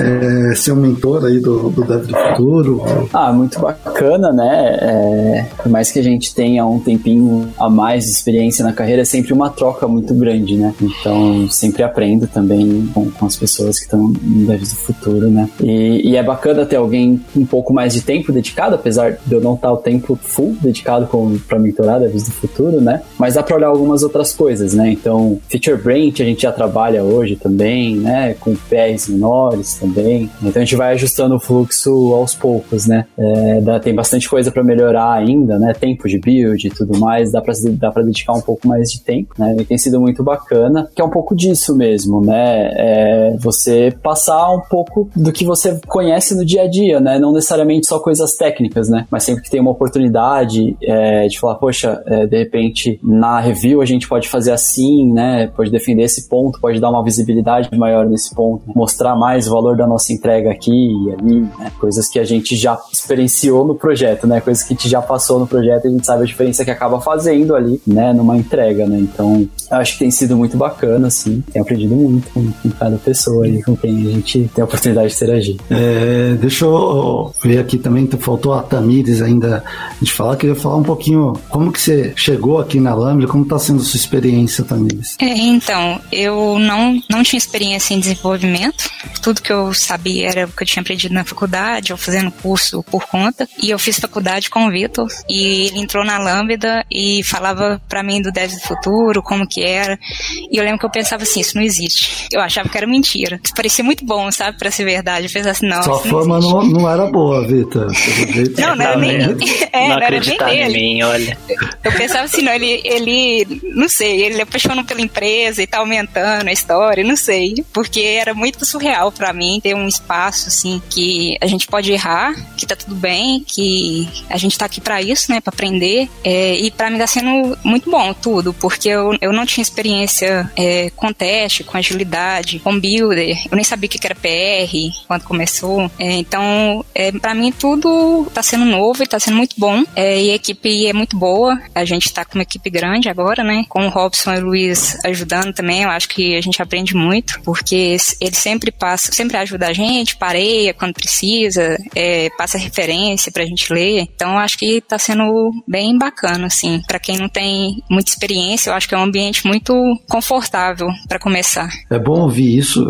é, ser um mentor aí do, do Dev do Futuro. Ah, muito bacana, né? É, por mais que a gente tenha um tempinho a mais de experiência na carreira, é sempre uma troca muito grande, né? Então, sempre aprendo também com, com as pessoas que estão no Dev do Futuro, né? E, e é bacana ter alguém um pouco mais de tempo dedicado, apesar de eu não estar o tempo full dedicado para mentorar Devs do Futuro, né? Mas dá para olhar algumas outras coisas, né? Então, Feature Branch a gente já trabalha hoje também, né? Com PRs menores também. Então a gente vai ajustando o fluxo aos poucos, né? É, dá, tem bastante coisa para melhorar ainda, né? Tempo de build e tudo mais, dá para dá dedicar um pouco mais de tempo, né? E tem sido muito bacana, que é um pouco disso mesmo, né? É você passar um pouco do que você conhece no dia a dia, né? Não necessariamente só coisas técnicas, né? Mas sempre que tem uma oportunidade é, de falar, poxa, é, de repente na review a gente pode fazer assim, né? Pode defender esse ponto, pode dar uma visibilidade maior nesse ponto, mostrar mais o valor da nossa entrega aqui e ali, né? Coisas que a gente já experienciou no projeto, né? Coisas que a gente já passou no projeto e a gente sabe a diferença que acaba fazendo ali, né? Numa entrega, né? Então, acho que tem sido muito bacana, assim. Tenho aprendido muito com, com cada pessoa aí com quem a gente tem a oportunidade de interagir. É, deixa eu ver aqui também, faltou a Tamires ainda de falar, queria falar um pouquinho como que você chegou aqui na Lambda, como está sendo a sua experiência, Tamires? É, então, eu não, não tinha experiência em desenvolvimento, tudo que eu sabia era o que eu tinha aprendido na faculdade, ou fazendo curso por conta, e eu fiz faculdade com o Vitor, e ele entrou na Lambda e falava para mim do Dev do Futuro, como que era, e eu lembro que eu pensava assim, isso não existe. Eu achava que era mentira. Parecia muito bom, sabe, para ser verdade. Eu pensava assim, não, Sua fama não, não, era boa, Vitor. Não, não era nem, é, não, era nem. Mim, olha. Eu pensava assim, não, ele, ele, não sei, ele apaixonou pela empresa e tá aumentando a história, não sei, porque era muito surreal para mim ter um espaço assim que a gente pode errar, que tá tudo bem, que a gente tá aqui para isso, né, para aprender, é, e para mim tá sendo muito bom tudo, porque eu, eu não tinha experiência é, com teste, com agilidade, com builder, eu nem sabia o que era PR quando começou, é, então é, para mim tudo tá sendo novo e tá sendo muito bom, é, e a equipe é muito boa, a gente tá com uma equipe grande agora, né, com o Robson e o Luiz ajudando também, eu acho que a gente aprende muito, porque ele sempre passa, sempre ajuda a gente, pareia quando precisa, é, passa referência pra gente ler, então acho que tá sendo bem bacana, assim, para quem não tem muita experiência, eu acho que é um ambiente muito confortável para começar. É bom ouvir isso,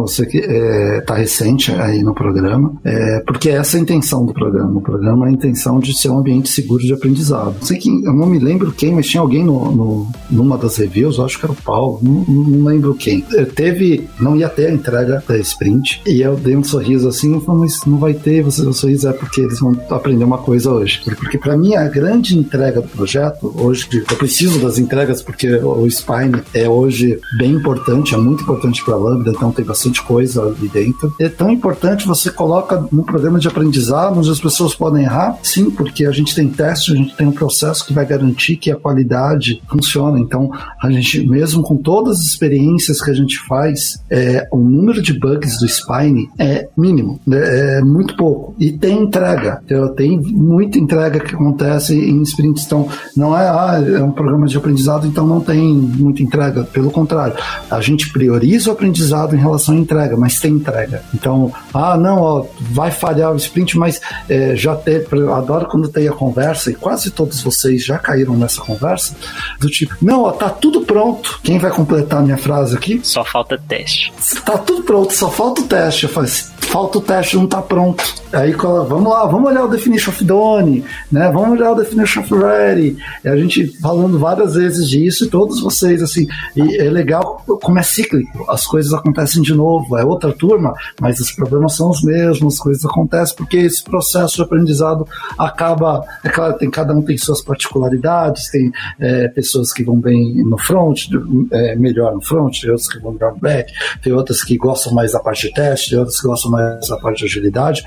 você que é, tá recente aí no programa, é, porque essa é a intenção do programa. O programa a intenção de ser um ambiente seguro de aprendizado. Sei quem, eu não me lembro quem, mas tinha alguém no, no numa das reviews, acho que era o Paulo, não, não lembro quem. Eu teve, não ia ter a entrega da sprint, e eu dei um sorriso assim, eu falei, mas não vai ter, você, o sorriso é porque eles vão aprender uma coisa hoje. Porque para mim a grande entrega do projeto, hoje eu preciso das entregas porque o Spine é hoje bem importante, é muito importante para a Lambda, então tem bastante coisa ali dentro. É tão importante você coloca no programa de aprendizado as pessoas podem errar, sim, porque a gente tem teste, a gente tem um processo que vai garantir que a qualidade funciona. Então, a gente, mesmo com todas as experiências que a gente faz, é, o número de bugs do Spine é mínimo, né, é muito pouco. E tem entrega, tem muita entrega que acontece em sprints. Então, não é, ah, é um programa de aprendizado, então não tem muita entrega. Pelo contrário, a gente prioriza o aprendizado em relação à entrega, mas tem entrega. Então, ah, não, ó, vai falhar o sprint, mas é, já teve. Eu adoro quando tem a conversa, e quase todos vocês já caíram nessa conversa, do tipo, não, ó, tá tudo pronto. Quem vai completar a minha frase aqui? Só falta teste. Tá tudo pronto, só falta o teste. Eu falei, assim, falta o teste, não tá pronto. Aí vamos lá, vamos olhar o definition of done, né? Vamos olhar o definition of ready. E a gente falando várias vezes disso, e todos vocês, assim, e é legal como é cíclico, as coisas acontecem de novo, é outra turma, mas os problemas são os mesmos, as coisas acontecem porque esse processo de aprendizado acaba, é claro, tem, cada um tem suas particularidades, tem é, pessoas que vão bem no front, é, melhor no front, tem outras que vão melhor no back, tem outras que gostam mais da parte de teste, tem outras que gostam mais da parte de agilidade.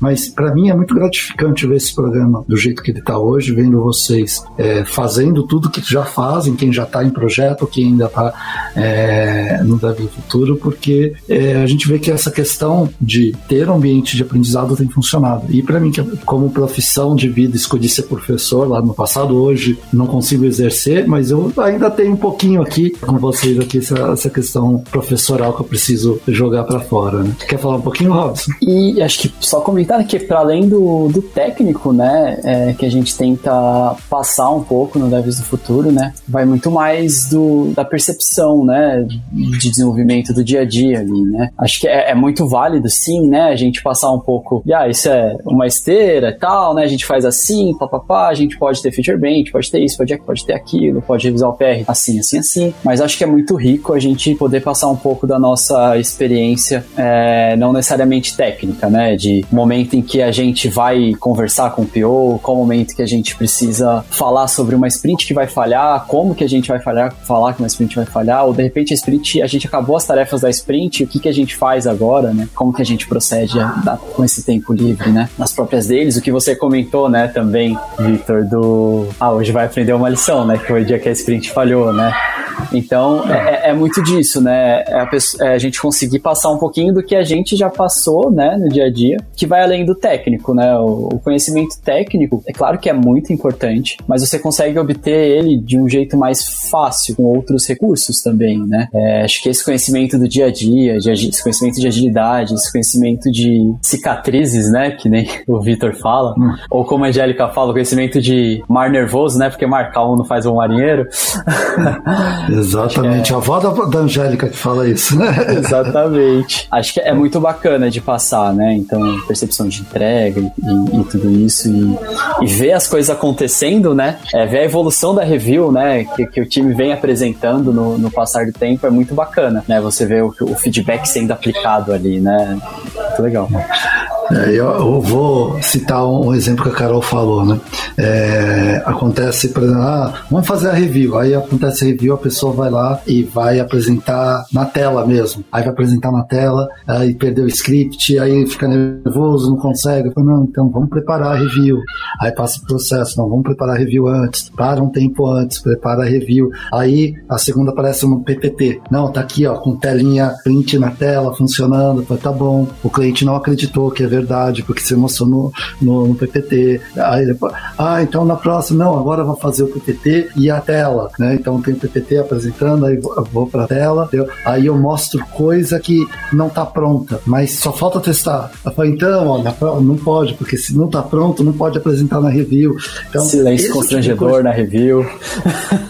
Mas para mim é muito gratificante ver esse programa do jeito que ele está hoje, vendo vocês é, fazendo tudo que já fazem, quem já está em projeto, quem ainda está é, no Dev Futuro, porque é, a gente vê que essa questão de ter um ambiente de aprendizado tem funcionado. E para mim, como profissão de vida, escolhi ser professor lá no passado, hoje não consigo exercer, mas eu ainda tenho um pouquinho aqui com vocês aqui essa, essa questão professoral que eu preciso jogar para fora. Né? Quer falar um pouquinho, Robson? E acho que só comentar que para além do, do técnico, né, é, que a gente tenta passar um pouco no Devs do Futuro, né, vai muito mais do, da percepção, né, de desenvolvimento do dia a dia ali, né. Acho que é, é muito válido, sim, né, a gente passar um pouco, ah, isso é uma esteira e tal, né, a gente faz assim, papapá, a gente pode ter feature bench, pode ter isso, pode, pode ter aquilo, pode revisar o PR assim, assim, assim, mas acho que é muito rico a gente poder passar um pouco da nossa experiência, é, não necessariamente técnica, né, de momento em que a gente vai conversar com o PO, qual momento que a gente precisa falar sobre uma sprint que vai falhar, como que a gente vai falhar, falar que uma sprint vai falhar, ou de repente a sprint, a gente acabou as tarefas da sprint, o que que a gente faz agora, né? Como que a gente procede a, a, com esse tempo livre, né? Nas próprias deles, o que você comentou, né, também, Victor, do... Ah, hoje vai aprender uma lição, né? Que foi o dia que a sprint falhou, né? Então, é, é, é muito disso, né? É a, pessoa, é a gente conseguir passar um pouquinho do que a gente já passou, né, no dia a dia, que vai além do técnico, né? O, o, conhecimento técnico, é claro que é muito importante, mas você consegue obter ele de um jeito mais fácil, com outros recursos também, né? É, acho que esse conhecimento do dia a dia, de, esse conhecimento de agilidade, esse conhecimento de cicatrizes, né? Que nem o Vitor fala, hum. ou como a Angélica fala, o conhecimento de mar nervoso, né? Porque mar calmo não faz um marinheiro. Exatamente, é... a avó da, da Angélica que fala isso, né? Exatamente. Acho que é muito bacana de passar, né? Então, percepção de entrega e, e, e tudo isso e, e, ver as coisas acontecendo, né? É, ver a evolução da review, né? Que, que o time vem apresentando no, no, passar do tempo é muito bacana, né? Você vê o, o feedback sendo aplicado ali, né? Muito legal. É, eu, vou citar um exemplo que a Carol falou, né? É, acontece, por exemplo, ah, vamos fazer a review. Aí acontece a review, a pessoa vai lá e vai apresentar na tela mesmo. Aí vai apresentar na tela, aí perdeu o script, aí fica nervoso, não consegue. Falo, não, então vamos preparar a review. Aí passa o processo, não, vamos preparar a review antes. Para um tempo antes, prepara a review. Aí a segunda aparece um PPT. Não, tá aqui, ó, com telinha print na tela, funcionando. Falo, tá bom. O cliente não acreditou que é verdade, porque se emocionou no, no PPT. Aí ele, ah, então na próxima, não, agora vou fazer o PPT e a tela, né? Então tem o PPT apresentando, aí vou, vou para a tela, aí eu mostro coisa que não está pronta, mas só falta testar. Eu falo, então, olha, não pode, porque se não está pronto, não pode apresentar na review. Então, silêncio tipo constrangedor tipo na review.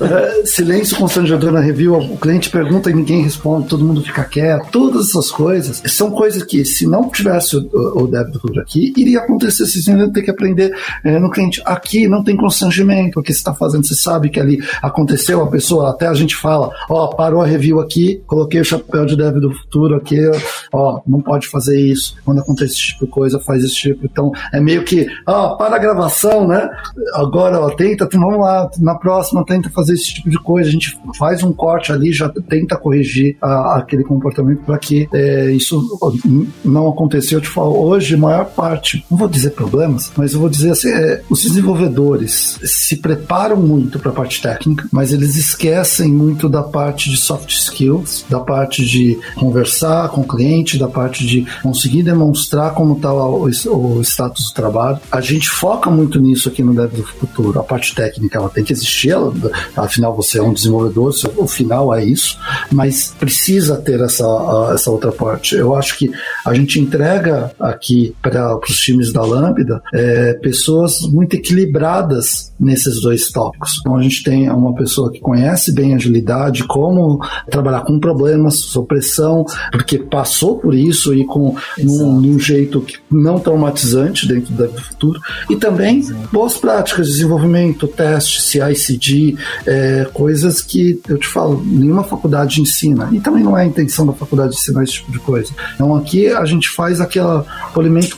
É, silêncio constrangedor na review, o cliente pergunta e ninguém responde, todo mundo fica quieto. Todas essas coisas são coisas que, se não tivesse o, o débito aqui, iria acontecer, se você ter que aprender é, no cliente. Aqui não tem constrangimento, porque você está fazendo, você sabe que ali aconteceu, a pessoa, até a gente fala, ó, parou a review aqui, coloquei o chapéu de dev do futuro aqui, ó, não pode fazer isso. Quando acontece esse tipo de coisa, faz esse tipo. Então, é meio que, ó, para a gravação, né? Agora, ó, tenta, vamos lá, na próxima, tenta fazer esse tipo de coisa. A gente faz um corte ali, já tenta corrigir a, aquele comportamento para que é, isso não aconteceu. Eu te falo, hoje, a maior parte, não vou dizer problemas, mas eu vou dizer assim, é, os desenvolvedores se preparam muito para a parte técnica, mas eles esquecem muito da parte de soft skills, da parte de conversar com o cliente, da parte de conseguir demonstrar como está o, o, status do trabalho. A gente foca muito nisso aqui no Dev do Futuro. A parte técnica ela tem que existir, ela, afinal você é um desenvolvedor, o final é isso, mas precisa ter essa, essa outra parte. Eu acho que a gente entrega aqui para os times da Lambda é, pessoas muito equilibradas nesses dois tópicos. Então a gente tem uma pessoa que conhece bem agilidade, como trabalhar com problemas, supressão, porque passou por isso e com um, um, jeito não traumatizante dentro do futuro, e também Exato. boas práticas de desenvolvimento, teste, CI/CD, é, coisas que eu te falo, nenhuma faculdade ensina, e também não é a intenção da faculdade ensinar esse tipo de coisa. Então aqui a gente faz aquele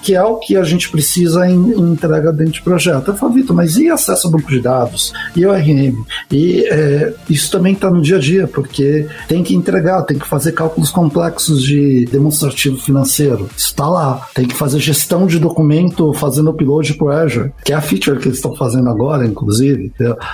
que é o que a gente precisa em, em entrega dentro de projeto. Eu falo, Vitor, mas e acesso ao banco de dados? E o RM? E é, isso também está no dia a dia, porque tem que entregar, tem que fazer cálculos complexos de demonstrativo financeiro. Está lá. Tem que fazer gestão de documento fazendo upload para Azure, que é a feature que eles estão fazendo agora, inclusive.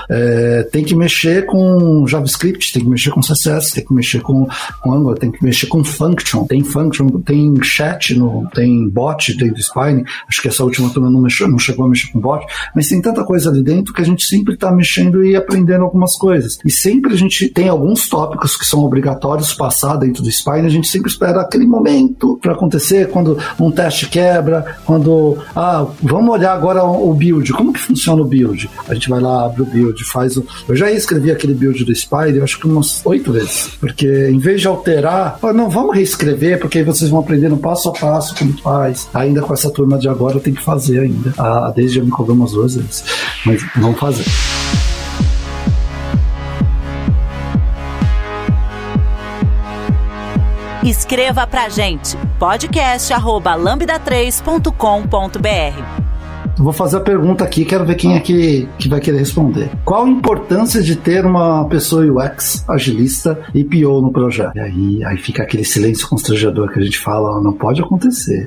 É, tem que mexer com JavaScript, tem que mexer com CSS, tem que mexer com, com Angular, tem que mexer com function. Tem function, tem chat, no, tem bot dentro do Spine. Acho que essa última turma não, mexeu, não chegou a mexer com bot, mas tem tanta coisa ali dentro que a gente sempre está mexendo e aprendendo algumas coisas. E sempre a gente tem alguns tópicos que são obrigatórios passar dentro do Spine, a gente sempre espera aquele momento para acontecer, quando um teste quebra, quando, ah, vamos olhar agora o build, como que funciona o build? A gente vai lá, abre o build, faz o... Eu já escrevi aquele build do Spine, eu acho que umas oito vezes, porque em vez de alterar, não, vamos reescrever, porque aí vocês vão aprender no passo a passo como faz. Ainda com essa turma de agora tem que fazer ainda. A desde já me cobrou umas duas vezes, mas vamos fazer. Escreva pra gente podcast@lambda3.com.br. Vou fazer a pergunta aqui, quero ver quem é que, que vai querer responder. Qual a importância de ter uma pessoa UX agilista e PO no projeto? E aí, aí fica aquele silêncio constrangedor que a gente fala, não pode acontecer.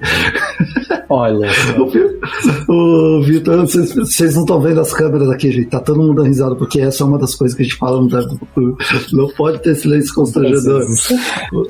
Olha. o Vitor, vocês, vocês não estão vendo as câmeras aqui, gente. Tá todo mundo dando risada, porque essa é uma das coisas que a gente fala no Não pode ter silêncio constrangedor.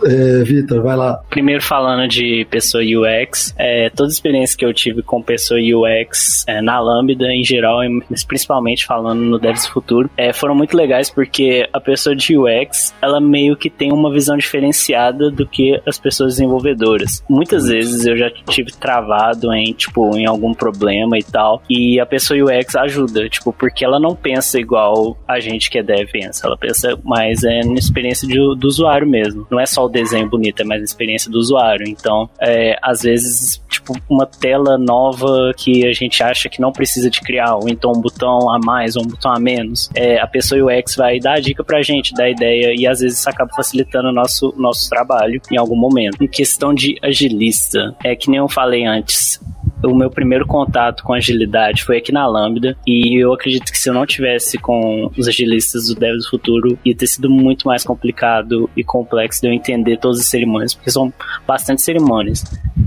É, Vitor, vai lá. Primeiro falando de pessoa UX, é, toda experiência que eu tive com pessoa UX é, na Lambda em geral, mas principalmente falando no Devs Futuro, é, foram muito legais porque a pessoa de UX, ela meio que tem uma visão diferenciada do que as pessoas desenvolvedoras. Muitas vezes eu já tive travado em, tipo, em algum problema e tal, e a pessoa UX ajuda, tipo, porque ela não pensa igual a gente que é dev pensa, ela pensa mais é, na experiência de, do usuário mesmo. Não é só o desenho bonito, é mais a experiência do usuário. Então, é, às vezes, tipo, uma tela nova que a gente acha que não precisa de criar, ou então um botão a mais ou um botão a menos, é, a pessoa UX vai dar a dica pra gente, dar a ideia, e às vezes isso acaba facilitando o nosso, nosso trabalho em algum momento. Em questão de agilista, é que nem eu falei antes, o meu primeiro contato com agilidade foi aqui na Lambda e eu acredito que se eu não tivesse com os agilistas do Dev do Futuro ia ter sido muito mais complicado e complexo de eu entender todas as cerimônias, porque são bastante cerimônias.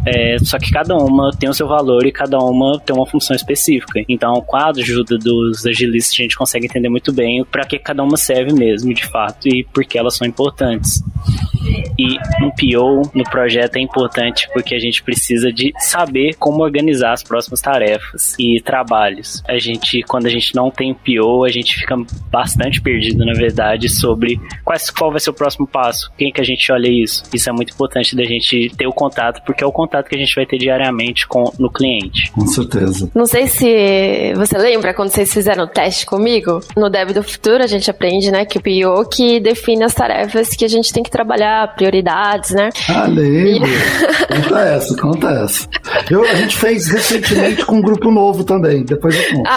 é, só que cada uma tem o seu valor e cada uma tem uma função específica. Então, com a ajuda dos agilistas, a gente consegue entender muito bem para que cada uma serve mesmo, de fato, e por que elas são importantes. E um PO no projeto é importante porque a gente precisa de saber como organizar as próximas tarefas e trabalhos. A gente, quando a gente não tem PO, a gente fica bastante perdido, na verdade, sobre quais, qual vai ser o próximo passo, quem que a gente olha isso. Isso é muito importante da gente ter o contato, porque é o contato que a gente vai ter diariamente com, no cliente. Com certeza. Não sei se você lembra quando vocês fizeram o teste comigo. No Dev do Futuro, a gente aprende, né, que o PO que define as tarefas que a gente tem que trabalhar, prioridades, né? Ah, lembro. E... conta essa, conta essa. Eu, a gente fez recentemente com um grupo novo também, depois eu conto.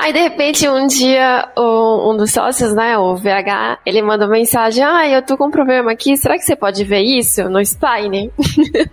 Aí, de repente, um dia, um, um, dos sócios, né, o VH, ele manda uma mensagem, ah, eu tô com um problema aqui, será que você pode ver isso no Spine?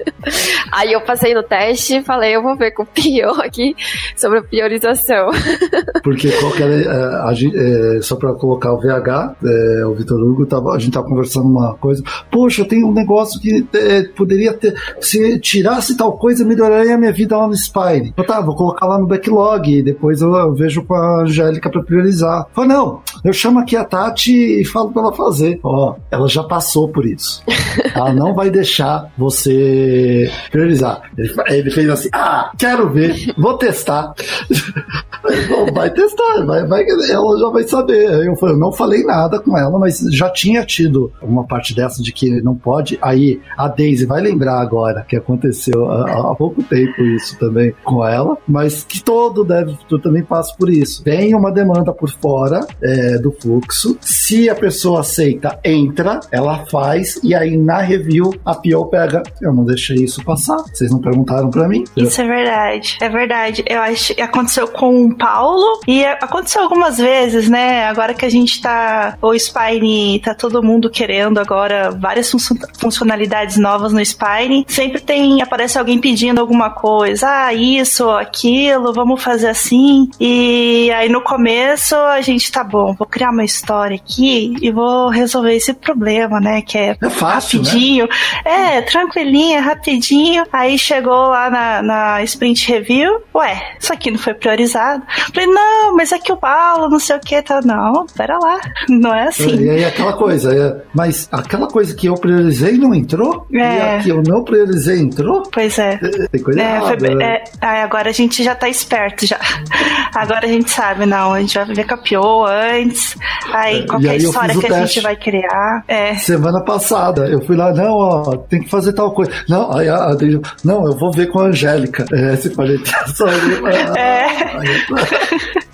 Aí eu passei no teste e falei, eu vou ver com o Pio aqui sobre priorização. Porque qualquer, é, a, é, só para colocar o VH, é, o Vitor Hugo, tava, a gente tava conversando uma coisa, poxa, tenho um negócio que é, poderia ter, se tirasse tal coisa, melhoraria a minha vida lá no Spine. Eu, tá, vou colocar lá no backlog, e depois eu, eu vejo com a Angélica para priorizar. Falei, não, eu chamo aqui a Tati e falo para ela fazer. Ó, ela já passou por isso. ela não vai deixar você priorizar. Ele, ele fez assim, ah, quero ver, vou testar. Vai testar, vai, vai, ela já vai saber. Eu, falei, eu não falei nada com ela, mas já tinha tido uma parte dessa de que não pode. Aí a Daisy vai lembrar agora que aconteceu há, há pouco tempo isso também com ela, mas que todo deve também passa por isso isso. Tem uma demanda por fora é, do fluxo. Se a pessoa aceita, entra, ela faz, e aí na review a PO pega. Eu não deixei isso passar. Vocês não perguntaram para mim? Isso é verdade. É verdade. Eu acho que aconteceu com o Paulo e aconteceu algumas vezes, né? Agora que a gente tá. O Spine tá todo mundo querendo agora várias funcionalidades novas no Spine. Sempre tem. Aparece alguém pedindo alguma coisa. Ah, isso, aquilo, vamos fazer assim. E e aí no começo a gente tá bom, vou criar uma história aqui e vou resolver esse problema, né? Que é, é fácil, né? rapidinho. Né? É, tranquilinha, rapidinho. Aí chegou lá na, na sprint review, ué, isso aqui não foi priorizado. Falei, não, mas é que o Paulo, não sei o que, tá. Não, pera lá, não é assim. E aí aquela coisa, é, mas aquela coisa que eu priorizei não entrou? É. E a que eu não priorizei entrou? Pois é. é tem coisa é, errada. Foi, né? é, agora a gente já tá esperto já. Agora a gente gente sabe, não, a gente vai ver capiou antes, aí é, qualquer aí história que a gente vai criar. É. Semana passada, eu fui lá, não, ó, tem que fazer tal coisa. Não, aí a não, eu vou ver com a Angélica. É, se. É.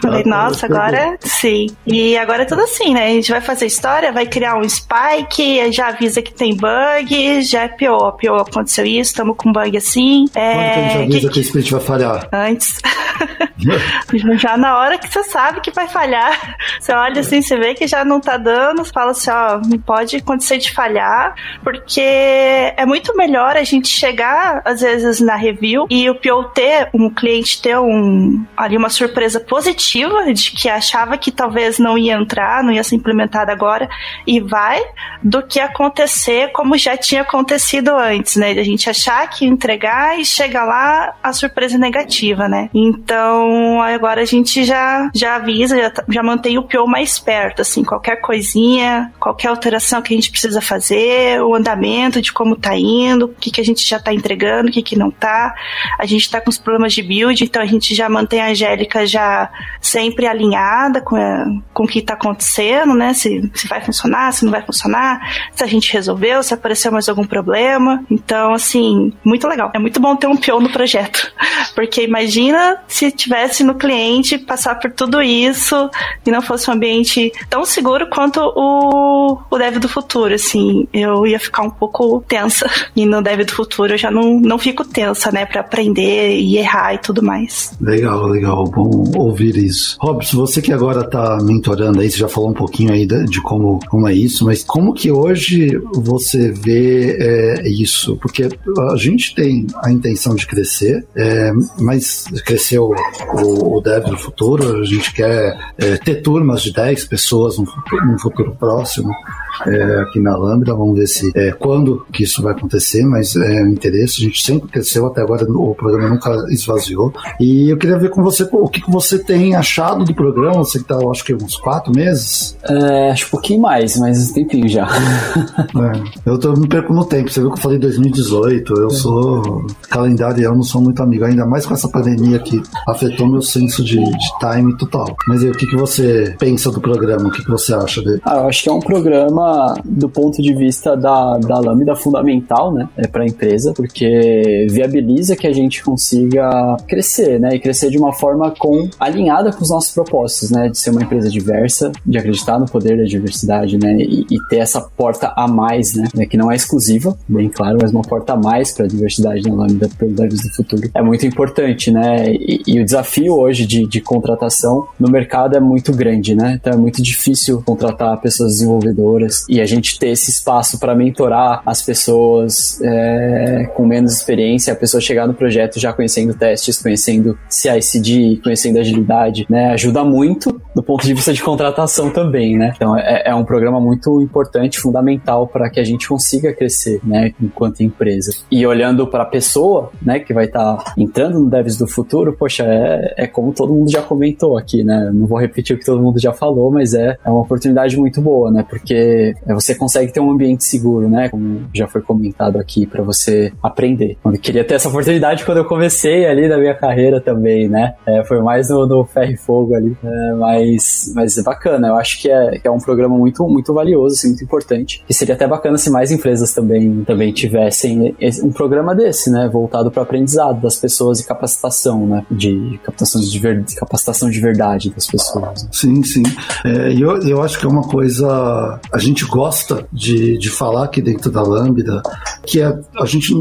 Falei, nossa, agora sim. E agora é tudo assim, né? A gente vai fazer história, vai criar um spike, já avisa que tem bug, já é pior. Pior aconteceu isso, estamos com bug assim. É... Quando que a gente avisa que, que o sprint vai falhar? Antes. já na hora que você sabe que vai falhar. Você olha assim, você vê que já não tá dando, você fala assim, ó, pode acontecer de falhar, porque é muito melhor a gente chegar, às vezes, na review e o PO ter, um cliente ter um, ali uma surpresa positiva de que achava que talvez não ia entrar, não ia ser implementado agora e vai, do que acontecer como já tinha acontecido antes, né? De a gente achar que entregar e chega lá a surpresa negativa, né? Então, agora a gente já, já avisa, já, já mantém o PO mais perto, assim, qualquer coisinha, qualquer alteração que a gente precisa fazer, o andamento de como tá indo, o que, que a gente já tá entregando, o que, que não tá. A gente tá com os problemas de build, então a gente já mantém a Angélica já sempre alinhada com, a, com o que tá acontecendo, né? Se, se vai funcionar, se não vai funcionar, se a gente resolveu, se apareceu mais algum problema. Então, assim, muito legal. É muito bom ter um PO no projeto. Porque imagina se tivesse no cliente passar por tudo isso e não fosse um ambiente tão seguro quanto o, o Dev do futuro, assim. Eu ia ficar um pouco tensa. E no Dev do futuro eu já não, não fico tensa, né? Pra aprender e errar e tudo mais. Legal, legal. Bom ouvir isso. Robson, você que agora tá mentorando aí, você já falou um pouquinho aí de, de como, como é isso, mas como que hoje você vê é, isso? Porque a gente tem a intenção de crescer, é, mas crescer o, o, Dev no futuro, a gente quer é, ter turmas de 10 pessoas no no futuro próximo. É, aqui na Lambda. Vamos ver se é, quando que isso vai acontecer, mas é um interesse. A gente sempre cresceu, até agora o programa nunca esvaziou. E eu queria ver com você o que, que você tem achado do programa. Você que está, acho que uns quatro meses. É, acho um pouquinho mais, mas um tempinho já. é, eu tô, me perco no tempo. Você viu que eu falei 2018. Eu é. sou calendário, eu não sou muito amigo, ainda mais com essa pandemia que afetou meu senso de, de time total. Mas aí, o que, que você pensa do programa? O que, que você acha dele? Ah, eu acho que é um programa, do ponto de vista da, da Lambda, fundamental, né? É para a empresa, porque viabiliza que a gente consiga crescer, né? E crescer de uma forma com alinhada com os nossos propósitos, né? De ser uma empresa diversa, de acreditar no poder da diversidade, né? E, e ter essa porta a mais, né? Que não é exclusiva, bem claro, mas uma porta a mais para a diversidade na Lambda pelo Devs do Futuro. É muito importante, né? E, e o desafio hoje de, de contratação no mercado é muito grande, né? Então é muito difícil contratar pessoas desenvolvedoras e a gente ter esse espaço para mentorar as pessoas é, com menos experiência, a pessoa chegar no projeto já conhecendo testes, conhecendo CI/CD, conhecendo agilidade, né? Ajuda muito do ponto de vista de contratação também, né? Então é, é um programa muito importante, fundamental para que a gente consiga crescer, né? Enquanto empresa. E olhando para a pessoa, né? Que vai estar tá entrando no Devs do futuro, poxa, é, é como todo mundo já comentou aqui, né? Não vou repetir o que todo mundo já falou, mas é, é uma oportunidade muito boa, né? Porque você consegue ter um ambiente seguro, né? Como já foi comentado aqui, para você aprender. Eu queria ter essa oportunidade quando eu comecei ali na minha carreira também, né? É, foi mais no, no ferro e fogo ali, é, mas, mas é bacana. Eu acho que é, que é um programa muito, muito valioso, assim, muito importante. E seria até bacana se mais empresas também, também tivessem um programa desse, né? Voltado para aprendizado das pessoas e capacitação, né? De captação de, ver, capacitação de verdade das pessoas. Sim, sim. É, eu, eu acho que é uma coisa. A gente gosta de, de falar aqui dentro da Lambda, que é, a gente.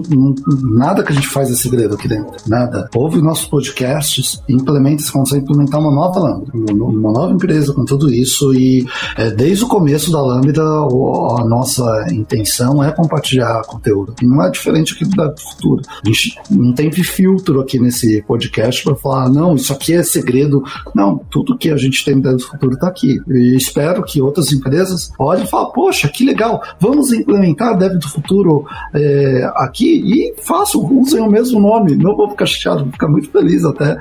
Nada que a gente faz é segredo aqui dentro. Nada. Ouve nossos podcasts implementa, você consegue implementar uma nova Lambda, uma nova empresa com tudo isso. E é, desde o começo da Lambda, a nossa intenção é compartilhar conteúdo. E não é diferente aqui do futuro. A gente não tem filtro aqui nesse podcast para falar, não, isso aqui é segredo. Não, tudo que a gente tem dentro do futuro está aqui. E espero que outras empresas olhem e poxa, que legal, vamos implementar Dev do Futuro é, aqui e façam, usem o mesmo nome. Não vou ficar chateado, vou ficar muito feliz até.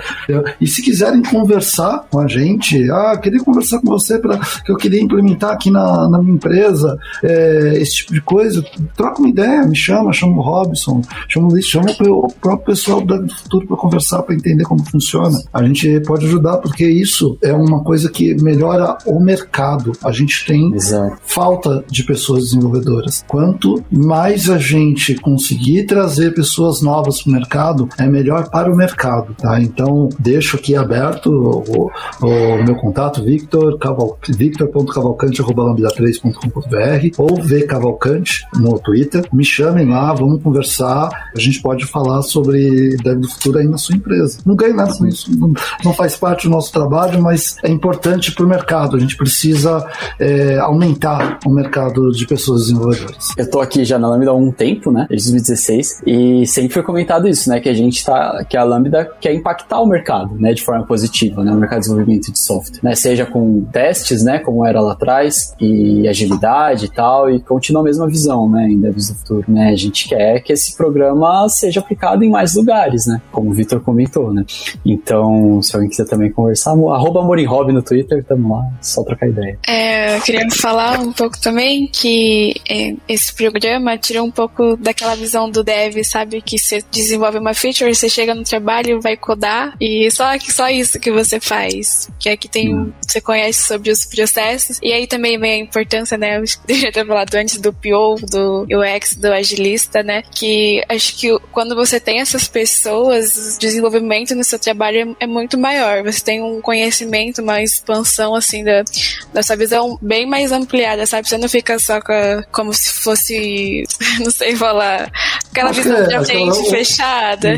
E se quiserem conversar com a gente, ah, queria conversar com você para que eu queria implementar aqui na, na minha empresa é, esse tipo de coisa, troca uma ideia, me chama, chama o Robson, chama o Luiz, chama o próprio pessoal do Dev do Futuro para conversar, para entender como funciona. A gente pode ajudar, porque isso é uma coisa que melhora o mercado. A gente tem Exato. Falta de pessoas desenvolvedoras. Quanto mais a gente conseguir trazer pessoas novas para o mercado, é melhor para o mercado. Tá? Então, deixo aqui aberto o, o meu contato, Victor, Caval, victor.cavalcante.lambda3.com.br ou V Cavalcante no Twitter. Me chamem lá, vamos conversar. A gente pode falar sobre Dev do Futuro aí na sua empresa. Não ganha nada com isso, não, não faz parte do nosso trabalho, mas é importante para o mercado. A gente precisa é, aumentar o mercado de pessoas desenvolvedoras. Eu estou aqui já na Lambda há um tempo, né? Desde 2016, e sempre foi comentado isso, né? Que a gente tá, que a Lambda quer impactar o mercado, né? De forma positiva, né? O mercado de desenvolvimento de software, né? Seja com testes, né? Como era lá atrás, e agilidade e tal, e continua a mesma visão, né? Em Devs do Futuro, né? A gente quer que esse programa seja aplicado em mais lugares, né? Como o Vitor comentou, né? Então, se alguém quiser também conversar, arroba Hobby no Twitter, tamo lá, só trocar ideia. É, eu queria falar um pouco também que é, esse programa tira um pouco daquela visão do dev, sabe? Que você desenvolve uma feature, você chega no trabalho, vai codar e só, só isso que você faz. Que aqui tem, hum. você conhece sobre os processos e aí também vem a importância, né? Eu já ter falado antes do PO, do UX, do agilista, né? Que acho que quando você tem essas pessoas, o desenvolvimento no seu trabalho é, é muito maior. Você tem um conhecimento, uma expansão, assim, da, da sua visão bem mais ampliada, sabe? Você não fica só com a, como se fosse, não sei falar, Aquela visão é, frente fechada.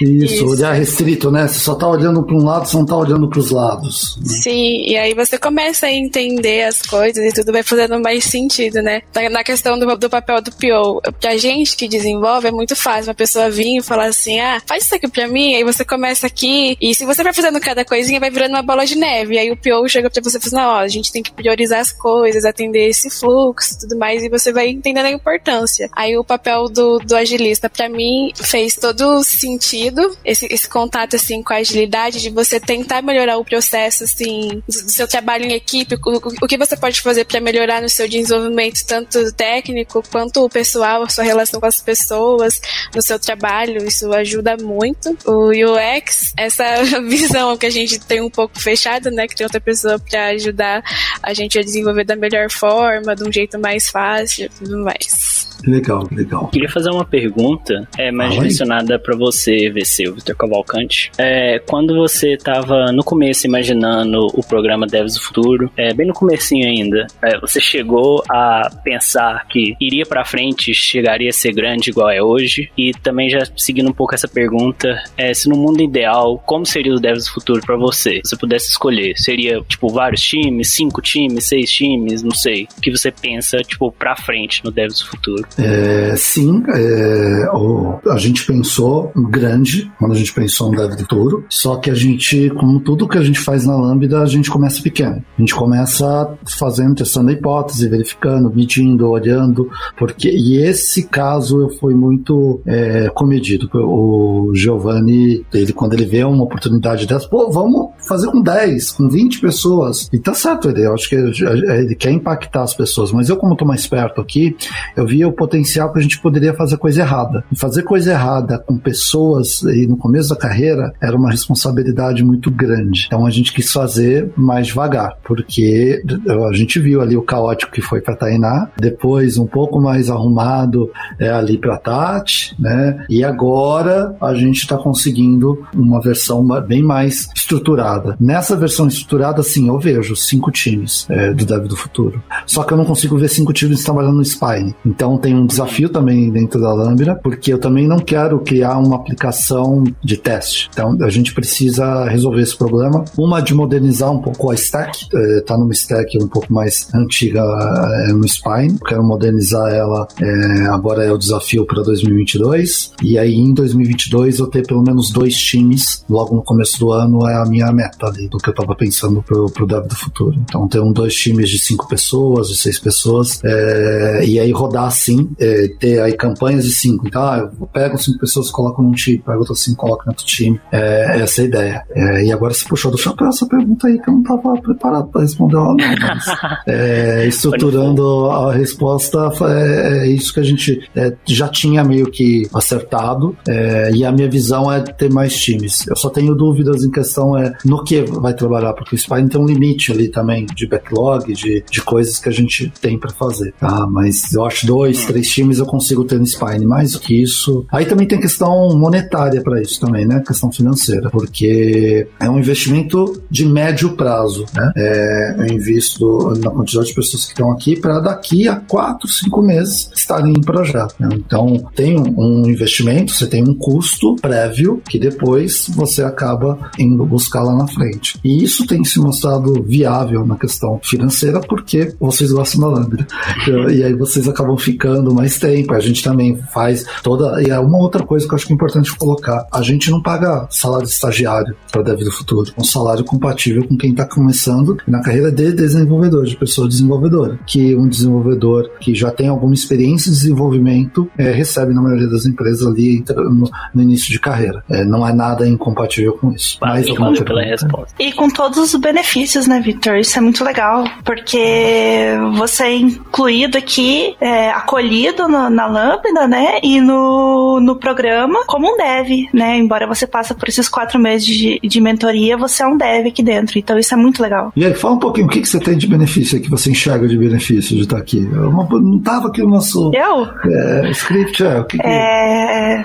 Isso, isso, olhar restrito, né? Você só tá olhando para um lado, você não tá olhando para os lados. Sim, e aí você começa a entender as coisas e tudo vai fazendo mais sentido, né? Na questão do, do papel do PO, pra gente que desenvolve é muito fácil uma pessoa vir e falar assim, ah, faz isso aqui pra mim, aí você começa aqui, e se você vai fazendo cada coisinha, vai virando uma bola de neve, e aí o PO chega pra você e fala assim, ó, a gente tem que priorizar as coisas, atender esse fluxo e tudo mais, e você vai entendendo a importância. Aí o papel do, do agilista, pra mim, fez todo sentido, esse, esse contato, assim, com a agilidade, de você tentar melhorar o processo, assim, do seu trabalho em equipe, o, o que você pode fazer para melhorar no seu desenvolvimento, tanto técnico quanto pessoal, a sua relação com as pessoas, no seu trabalho, isso ajuda muito. O UX, essa visão que a gente tem um pouco fechada, né, que tem outra pessoa para ajudar a gente a desenvolver da melhor forma, de um jeito mais fácil tudo mais. Legal, legal. Queria fazer uma pergunta, é mais direcionada para você, VC, o Vitor Cavalcante. É, quando você estava no começo imaginando o programa Devs do Futuro, é, bem no comecinho ainda, é, você chegou a pensar que iria para frente, chegaria a ser grande igual é hoje? E também já seguindo um pouco essa pergunta, é, se no mundo ideal, como seria o Devs do Futuro para você? Se você pudesse escolher, seria tipo vários times, cinco times, seis times, não sei. O que você pensa tipo para frente no Devs do Futuro? É, sim, é, o, a gente pensou grande quando a gente pensou no Dev Futuro, só que a gente, como tudo que a gente faz na Lambda, a gente começa pequeno. A gente começa fazendo, testando a hipótese, verificando, medindo, olhando, porque e esse caso foi muito é, comedido. O Giovanni, ele quando ele vê uma oportunidade dessa, pô, vamos fazer com 10, com 20 pessoas. E tá certo, ele, eu acho que ele, ele quer impactar as pessoas, mas eu como tô mais perto aqui, eu via o potencial que a gente poderia fazer coisa errada. E fazer coisa errada com pessoas e no começo da carreira era uma responsabilidade muito grande. Então a gente quis fazer mais devagar, porque a gente viu ali o caótico que foi para Tainá, depois um pouco mais arrumado é, ali para Tati, né? E agora a gente está conseguindo uma versão bem mais estruturada. Nessa versão estruturada, sim, eu vejo cinco times é, do Dev do Futuro. Só que eu não consigo ver cinco times trabalhando no Spine. Então tem um desafio também dentro da Lambda, porque eu também não quero criar uma aplicação de teste. Então a gente precisa resolver esse problema. Uma de modernizar um pouco a stack, está é, numa stack um pouco mais antiga é, no Spine. Quero modernizar ela, é, agora é o desafio para 2022. E aí em 2022 eu ter pelo menos dois times logo no começo do ano é a minha meta ali, do que eu estava pensando pro, pro Dev do futuro. Então ter um dois times de cinco pessoas, de seis pessoas, é, e aí rodar assim, é, ter aí campanhas de cinco. Então, ah, eu pego cinco pessoas, coloco num time, pego outras cinco, coloco no outro time. É, essa é a ideia. É, e agora você puxou do chapéu essa pergunta aí que eu não estava preparado para responder ela, não. Mas, é, estruturando a resposta, é, é, isso que a gente é, já tinha meio que acertado. É, e a minha visão é ter mais times. Eu só tenho dúvidas em questão é no que vai trabalhar, porque o Spine tem um limite ali também de backlog, de, de coisas que a gente tem para fazer. Tá? Mas eu acho dois, três times eu consigo ter no Spine. Mais do que isso. Aí também tem questão monetária para isso também, né? Questão financeira, porque é um investimento de médio prazo, né? É, eu invisto na quantidade de pessoas que estão aqui para daqui a quatro, cinco meses estarem em projeto. Né? Então tem um investimento, você tem um custo prévio que depois você acaba indo buscar lá na frente. E isso tem se mostrado viável na questão financeira porque vocês gostam da Lambda. E aí vocês acabam ficando mais tempo. A gente também faz toda. E é uma outra coisa que eu acho que é importante colocar: a gente não paga salário de estagiário para Dev do Futuro. Um salário compatível com quem está começando na carreira de desenvolvedor, de pessoa desenvolvedora. Que um desenvolvedor que já tem alguma experiência de desenvolvimento é, recebe na maioria das empresas ali no, no início de carreira. É, não é nada incompatível com isso. Mais alguma pela resposta. E com todos os benefícios, né, Victor? Isso é muito legal, porque você é incluído aqui, é, acolhido no, na Lambda, né, e no, no programa como um dev, né? Embora você passe por esses quatro meses de, de mentoria, você é um dev aqui dentro. Então isso é muito legal. E aí, fala um pouquinho, o que, que você tem de benefício que você enxerga de benefício de estar aqui? Eu não estava aqui no nosso eu? É, script, é, o que, que... É, é,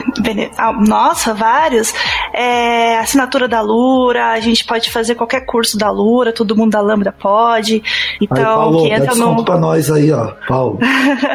nossa, vários. É, assinatura da Lura, a gente pode fazer qualquer curso da Lura, todo mundo da Lambda pode. Então, aí, Paulo, que entra no. pra nós aí, ó. Paulo,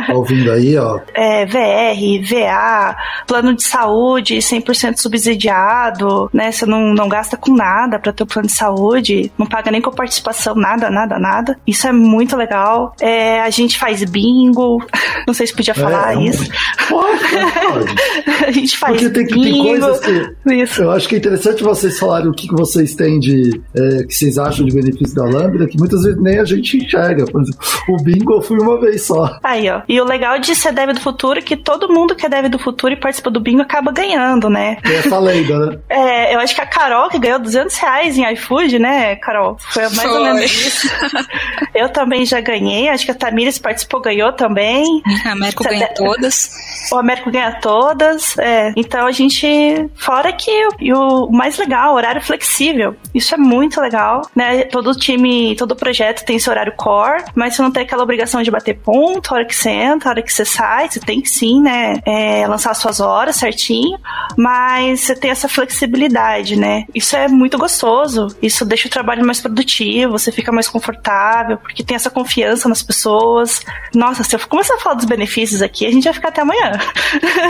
tá ouvindo aí, ó. É, VR, VA, plano de saúde 100% subsidiado, né? Você não, não gasta com nada para ter o plano de saúde, não paga nem com participação, nada, nada, nada. Isso é muito legal. É, a gente faz bingo, não sei se podia falar é, isso. A gente faz Porque tem, bingo. Tem coisas que. Isso. Eu acho que é interessante vocês falarem o que, que vocês têm de. É, que vocês acham de benefício da Lambda, que muitas vezes nem a gente enxerga. Por exemplo, o bingo eu fui uma vez só. Aí, ó. E o legal de ser dev do futuro que todo mundo que é dev do futuro e participa do bingo acaba ganhando, né? É essa lenda, né? É, eu acho que a Carol que ganhou 200 reais em iFood, né, Carol? Foi mais Foi. ou menos isso. eu também já ganhei, acho que a Tamires participou, ganhou também. A Américo ganha todas. O Américo ganha todas, é. Então a gente, fora que e o mais legal, horário flexível. Isso é muito legal, né? Todo time, todo projeto tem seu horário core, mas você não tem aquela obrigação de bater ponto, a hora que você entra, a hora que você sai, você tem que sim, né? É, lançar suas horas certinho, mas você tem essa flexibilidade, né? Isso é muito gostoso. Isso deixa o trabalho mais produtivo, você fica mais confortável, porque tem essa confiança nas pessoas. Nossa, se eu começar a falar dos benefícios aqui, a gente vai ficar até amanhã.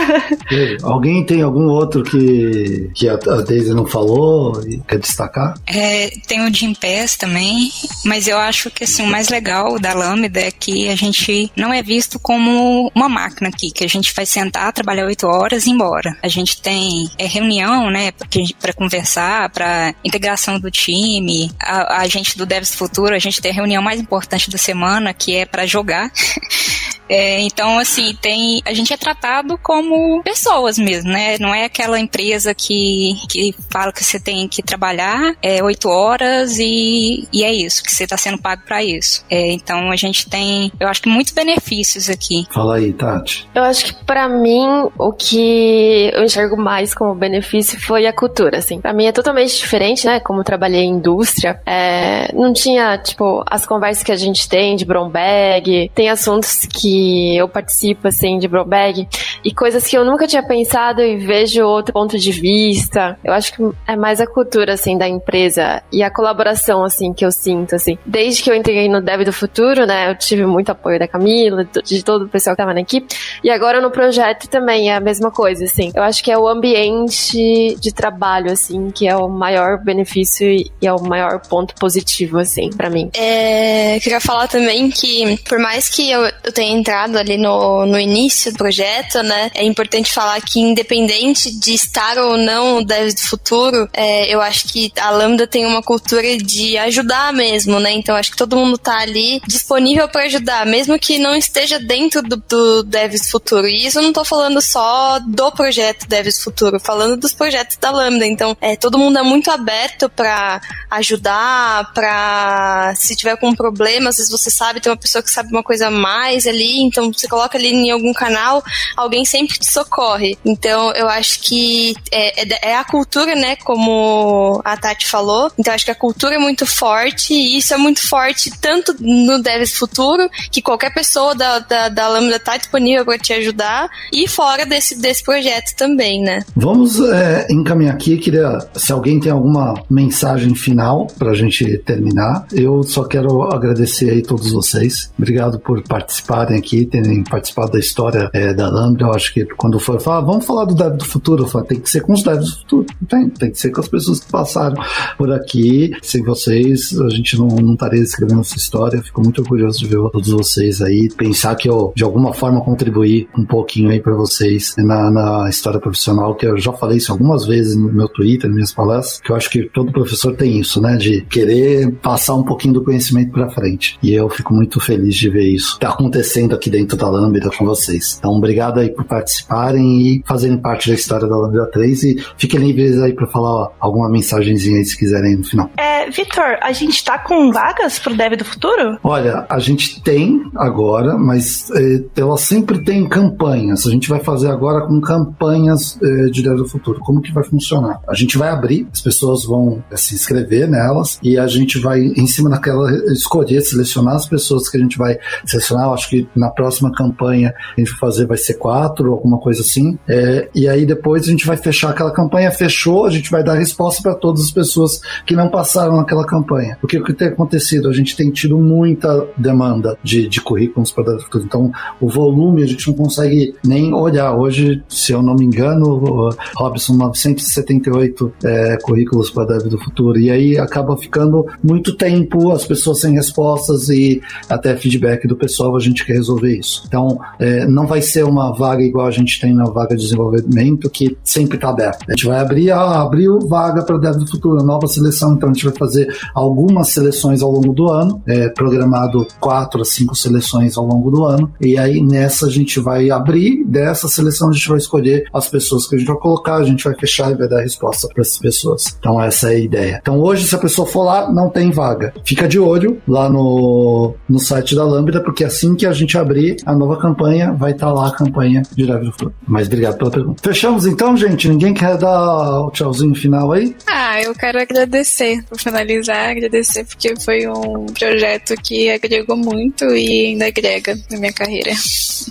Alguém tem algum outro que, que a Daisy não falou e quer destacar? É, tem o Jim Pass também, mas eu acho que assim, o mais legal da Lambda é que a gente não é visto como uma máquina aqui, que a gente vai sentar, trabalhar oito horas e ir embora. A gente tem é, reunião, né, para conversar, para integração do time. A, a gente do Devs Futuro, a gente tem a reunião mais importante da semana, que é para jogar. É, então, assim, tem a gente é tratado como pessoas mesmo, né? Não é aquela empresa que, que fala que você tem que trabalhar é, oito horas e, e é isso, que você está sendo pago para isso. É, então, a gente tem, eu acho que muitos benefícios aqui. Fala aí, Tati. Eu acho que para mim, o que eu enxergo mais como benefício foi a cultura, assim. Pra mim é totalmente diferente, né? Como trabalhei em indústria, é, não tinha, tipo, as conversas que a gente tem de Brombag, tem assuntos que eu participo, assim, de Brobag, e coisas que eu nunca tinha pensado e vejo outro ponto de vista. Eu acho que é mais a cultura, assim, da empresa e a colaboração, assim, que eu sinto, assim. Desde que eu entrei no Dev do Futuro, né, eu tive muito apoio da Camila, de todo o pessoal que tava na equipe, e agora no projeto também é a mesma coisa, assim. Eu acho que é o ambiente de trabalho, assim, que é o maior benefício e é o maior ponto positivo, assim, para mim. É, queria falar também que, por mais que eu, eu tenha entrado ali no, no início do projeto, né? É importante falar que independente de estar ou não o Dev do Futuro, é, eu acho que a Lambda tem uma cultura de ajudar mesmo, né? Então acho que todo mundo tá ali disponível para ajudar, mesmo que não esteja dentro do, do Devs Futuro. E isso eu não tô falando só do projeto Devs Futuro, falando dos projetos da Lambda. Então, é, todo mundo é muito aberto para ajudar, para se tiver com problema, às vezes você sabe, tem uma pessoa que sabe uma coisa mais ali, então você coloca ali em algum canal, alguém sempre te socorre. Então eu acho que é, é, é a cultura, né, como a Tati falou. Então acho que a cultura é muito forte e isso é muito forte tanto no Devs Futuro, que qualquer pessoa da, da, da Lambda tá disponível para te ajudar, e fora desse, desse projeto também, né? Vamos é, encaminhar aqui, queria, se alguém tem alguma mensagem final pra gente terminar, eu só quero agradecer aí todos vocês. Obrigado por participarem aqui, terem participado da história é, da Lambda. Acho que quando for falar, vamos falar do do futuro, falo, tem que ser com os devs do futuro. Tem, tem que ser com as pessoas que passaram por aqui. Sem vocês, a gente não, não estaria escrevendo essa história. Fico muito orgulhoso de ver todos vocês aí. Pensar que eu, de alguma forma, contribuí um pouquinho aí para vocês na, na história profissional, que eu já falei isso algumas vezes no meu Twitter, nas minhas palestras, que eu acho que todo professor tem isso, né? De querer passar um pouquinho do conhecimento para frente. E eu fico muito feliz de ver isso. Tá acontecendo aqui dentro da Lambda com vocês. Então, obrigado aí por participarem e fazerem parte da história da Lambda 3 e fiquem livres aí para falar alguma mensagenzinha aí se quiserem no final. É, Vitor, a gente tá com vagas pro Dev do Futuro? Olha, a gente tem agora, mas é, ela sempre tem campanhas. A gente vai fazer agora com campanhas é, de Dev do Futuro. Como que vai funcionar? A gente vai abrir, as pessoas vão é, se inscrever nelas e a gente vai, em cima daquela, escolher, selecionar as pessoas que a gente vai selecionar. Eu acho que na próxima campanha a gente vai fazer vai ser quatro quatro, alguma coisa assim. É, e aí depois a gente vai fechar aquela campanha. Fechou, a gente vai dar resposta para todas as pessoas que não passaram naquela campanha. O que tem acontecido? A gente tem tido muita demanda de, de currículos para dar futuro. Então, o volume a gente não consegue nem olhar. Hoje, se eu não me engano, Robson, 978 é, currículos para Dev do Futuro. E aí acaba ficando muito tempo, as pessoas sem respostas e até feedback do pessoal, a gente quer resolver isso. Então, é, não vai ser uma vaga igual a gente tem na vaga de desenvolvimento, que sempre está aberta. A gente vai abrir, ah, abriu vaga para Dev do Futuro, nova seleção, então a gente vai fazer algumas seleções ao longo do ano, é, programado quatro a cinco seleções ao longo do ano, e aí nessa a gente vai abrir, dessa seleção a gente vai escolher as pessoas que a gente vai colocar, a gente vai fechar e vai dar resposta para essas pessoas. Então essa é a ideia. Então hoje, se a pessoa for lá, não tem vaga. Fica de olho lá no, no site da Lambda, porque assim que a gente abrir a nova campanha, vai estar tá lá a campanha Live do Futuro. Mas obrigado pela pergunta. Fechamos então, gente? Ninguém quer dar o tchauzinho final aí? Ah, eu quero agradecer, por finalizar, agradecer porque foi um projeto que agregou muito e ainda agrega na minha carreira.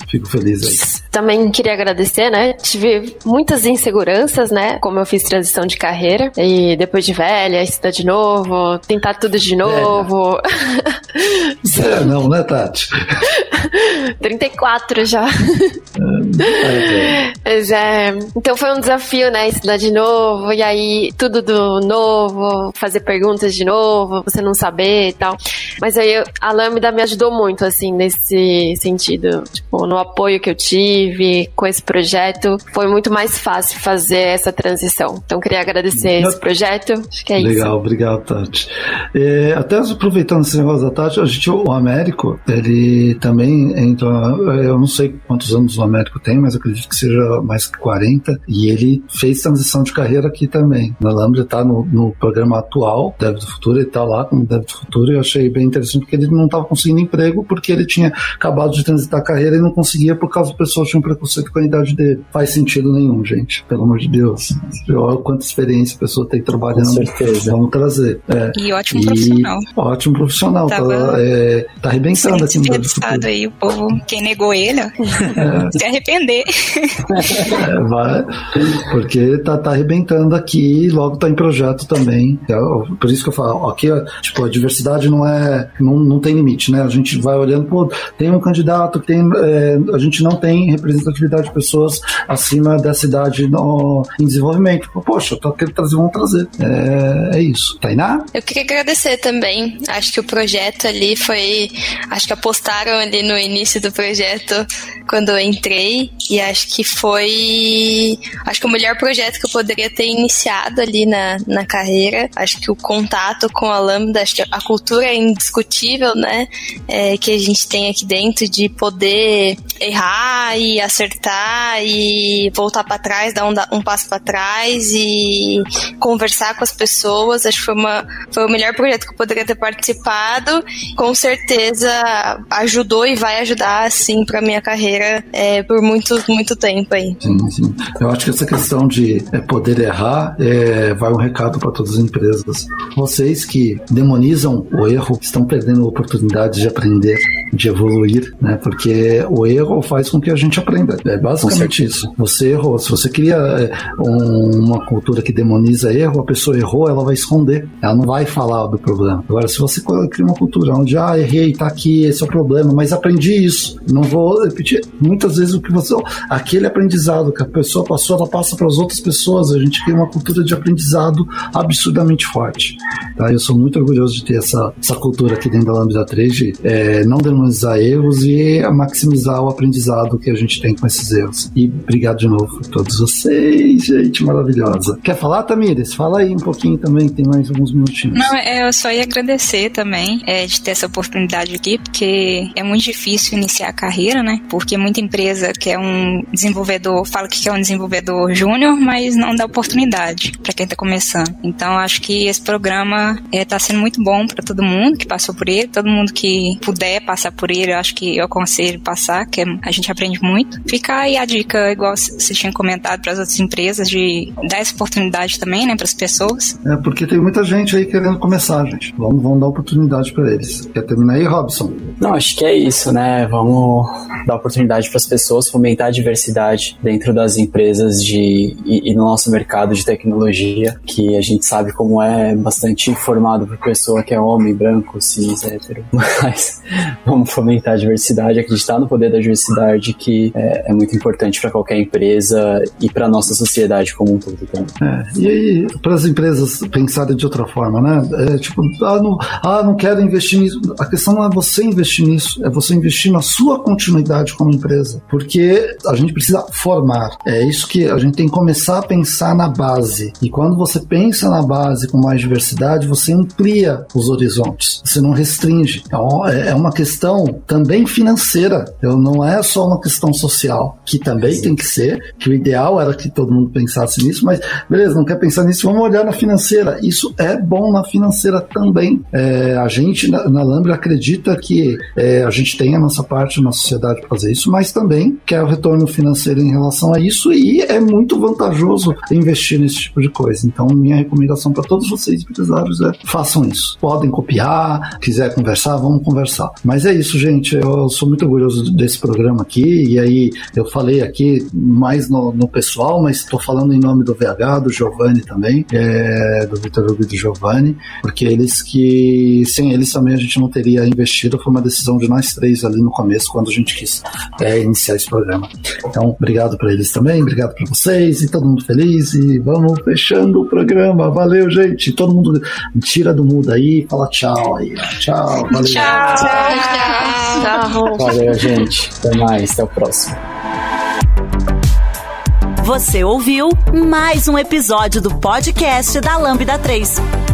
Fico feliz aí. Também queria agradecer, né? Tive muitas inseguranças, né? Como eu fiz transição de carreira e depois de velha, estudar de novo, tentar tudo de novo. É. é não, né, Tati? 34 já. É, é, então foi um desafio, né? Estudar de novo, e aí tudo do novo, fazer perguntas de novo, você não saber e tal. Mas aí a Lambda me ajudou muito, assim, nesse sentido. Tipo, no apoio que eu tive com esse projeto, foi muito mais fácil fazer essa transição. Então queria agradecer esse projeto. Acho que é Legal, isso. Legal, obrigado, Tati. É, até aproveitando esse negócio da Tati, a gente, o Américo, ele também entra. Eu não sei quantos anos o Américo tem, mas acredito que seja mais que 40. E ele fez transição de carreira aqui também. Na Lambda está no, no, programa atual, Dev do Futuro, ele está lá como Dev do Futuro. E eu achei bem interessante porque ele não estava conseguindo emprego porque ele tinha acabado de transitar a carreira e não conseguia por causa do pessoal tinha um preconceito com a idade dele. Faz sentido nenhum, gente. Pelo amor de Deus. Olha quanta experiência a pessoa tem trabalhando. Com certeza. Vamos trazer. É. E ótimo e profissional. Ótimo profissional. Tava tá, é, tá arrebentando aqui no Dev do Futuro. aí o povo, quem negou ele, ó, é. se arrepender. É, vai, porque tá, tá arrebentando aqui e logo tá em projeto também. É, por isso que eu falo, aqui, tipo, a diversidade não é, não, não tem limite, né? A gente vai olhando, pô, tem um candidato que tem, é, a gente não tem representatividade de pessoas acima dessa idade no, em desenvolvimento. Poxa, tô querendo trazer, vamos trazer. É, é isso. Tainá? Eu queria agradecer também. Acho que o projeto ali foi, acho que apostaram ali no início do projeto quando eu entrei e acho que foi acho que o melhor projeto que eu poderia ter iniciado ali na, na carreira. Acho que o contato com a Lambda, acho que a cultura é indiscutível, né? É, que a gente tem aqui dentro de poder errar e acertar e voltar para trás, dar um, um passo para trás e conversar com as pessoas. Acho que foi, uma, foi o melhor projeto que eu poderia ter participado. Com certeza ajudou e vai ajudar, assim, para minha carreira é, por muito, muito tempo aí. Sim, sim. Eu acho que essa questão de é, poder errar é, vai um recado para todas as empresas. Vocês que demonizam o erro estão perdendo a oportunidade de aprender, de evoluir, né? Porque o erro faz com que a gente aprenda. É basicamente isso. Você errou. Se você cria é, um, uma cultura que demoniza erro, a pessoa errou, ela vai esconder. Ela não vai falar do problema. Agora, se você cria uma cultura onde, ah, errei, tá aqui, esse é o problema, mas aprendi isso. Não vou repetir. Muitas vezes o que você. Aquele aprendizado que a pessoa passou, ela passa para as outras pessoas. A gente cria uma cultura de aprendizado absurdamente forte. Tá? Eu sou muito orgulhoso de ter essa, essa cultura aqui dentro da Lambda 3 de é, não demonizar erros e maximizar o aprendizado que a gente tem com esses erros. E obrigado de novo a todos vocês, gente maravilhosa. Quer falar, Tamires? Fala aí um pouquinho também, tem mais alguns minutinhos. Não, é, eu só ia agradecer também é, de ter essa oportunidade aqui, porque é muito difícil iniciar a carreira, né? Porque muita empresa que é um desenvolvedor, fala que é um desenvolvedor júnior, mas não dá oportunidade para quem está começando. Então, acho que esse programa está é, sendo muito bom para todo mundo que passou por ele, todo mundo que puder passar por ele, eu acho que eu aconselho passar, que a gente aprende muito. Fica aí a dica, igual você tinha comentado para as outras empresas, de dar essa oportunidade também, né, para as pessoas. É, porque tem muita gente aí querendo começar, gente. Vamos, vamos dar oportunidade para eles. Quer terminar aí, Robson? Não, acho que é isso, né? Vamos dar oportunidade para as pessoas, fomentar a diversidade dentro das empresas de, e, e, no nosso mercado de tecnologia, que a gente sabe como é bastante formado por pessoa que é homem, branco, cis, hétero. Mas vamos fomentar a diversidade, acreditar no poder da diversidade, que é, é muito importante para qualquer empresa e para nossa sociedade como um todo também. É, e aí, para as empresas pensarem de outra forma, né? É, tipo, ah não, ah, não quero investir nisso. A questão não é você investir nisso, é você investir na sua continuidade como empresa. Porque a gente precisa formar. É isso que a gente tem que começar a pensar na base. E quando você pensa na base com mais diversidade, você amplia os horizontes. Você não restringe. Então, é, é uma questão também financeira. Então, não é só uma questão social, que também Sim. tem que ser, que o ideal era que todo mundo pensasse nisso, mas beleza, não quer pensar nisso, vamos olhar na financeira. Isso é bom na financeira também. É, a gente na, na Lambda acredita que é, a gente tem a nossa parte na sociedade para fazer isso, mas também quer o retorno financeiro em relação a isso e é muito vantajoso investir nesse tipo de coisa. Então, minha recomendação para todos vocês empresários é façam isso. Podem copiar, quiser conversar, vamos conversar. Mas é isso, gente. Eu sou muito orgulhoso desse programa aqui. E aí, eu falei aqui mais no, no pessoal, mas estou falando em nome do VH, do Giovanni também, é, do Vitor Hugo e do Giovanni, porque eles que, sem eles também a gente não teria investido. Foi uma decisão de nós três ali no começo, quando a gente quis é, iniciar esse programa. Então, obrigado para eles também, obrigado para vocês e todo mundo feliz. E vamos fechando o programa. Valeu, gente. Todo mundo tira do mundo aí, fala tchau aí. Tchau, valeu. Tchau, tchau. tchau. Valeu, gente. Até mais, até o próximo. Você ouviu mais um episódio do podcast da Lambda 3.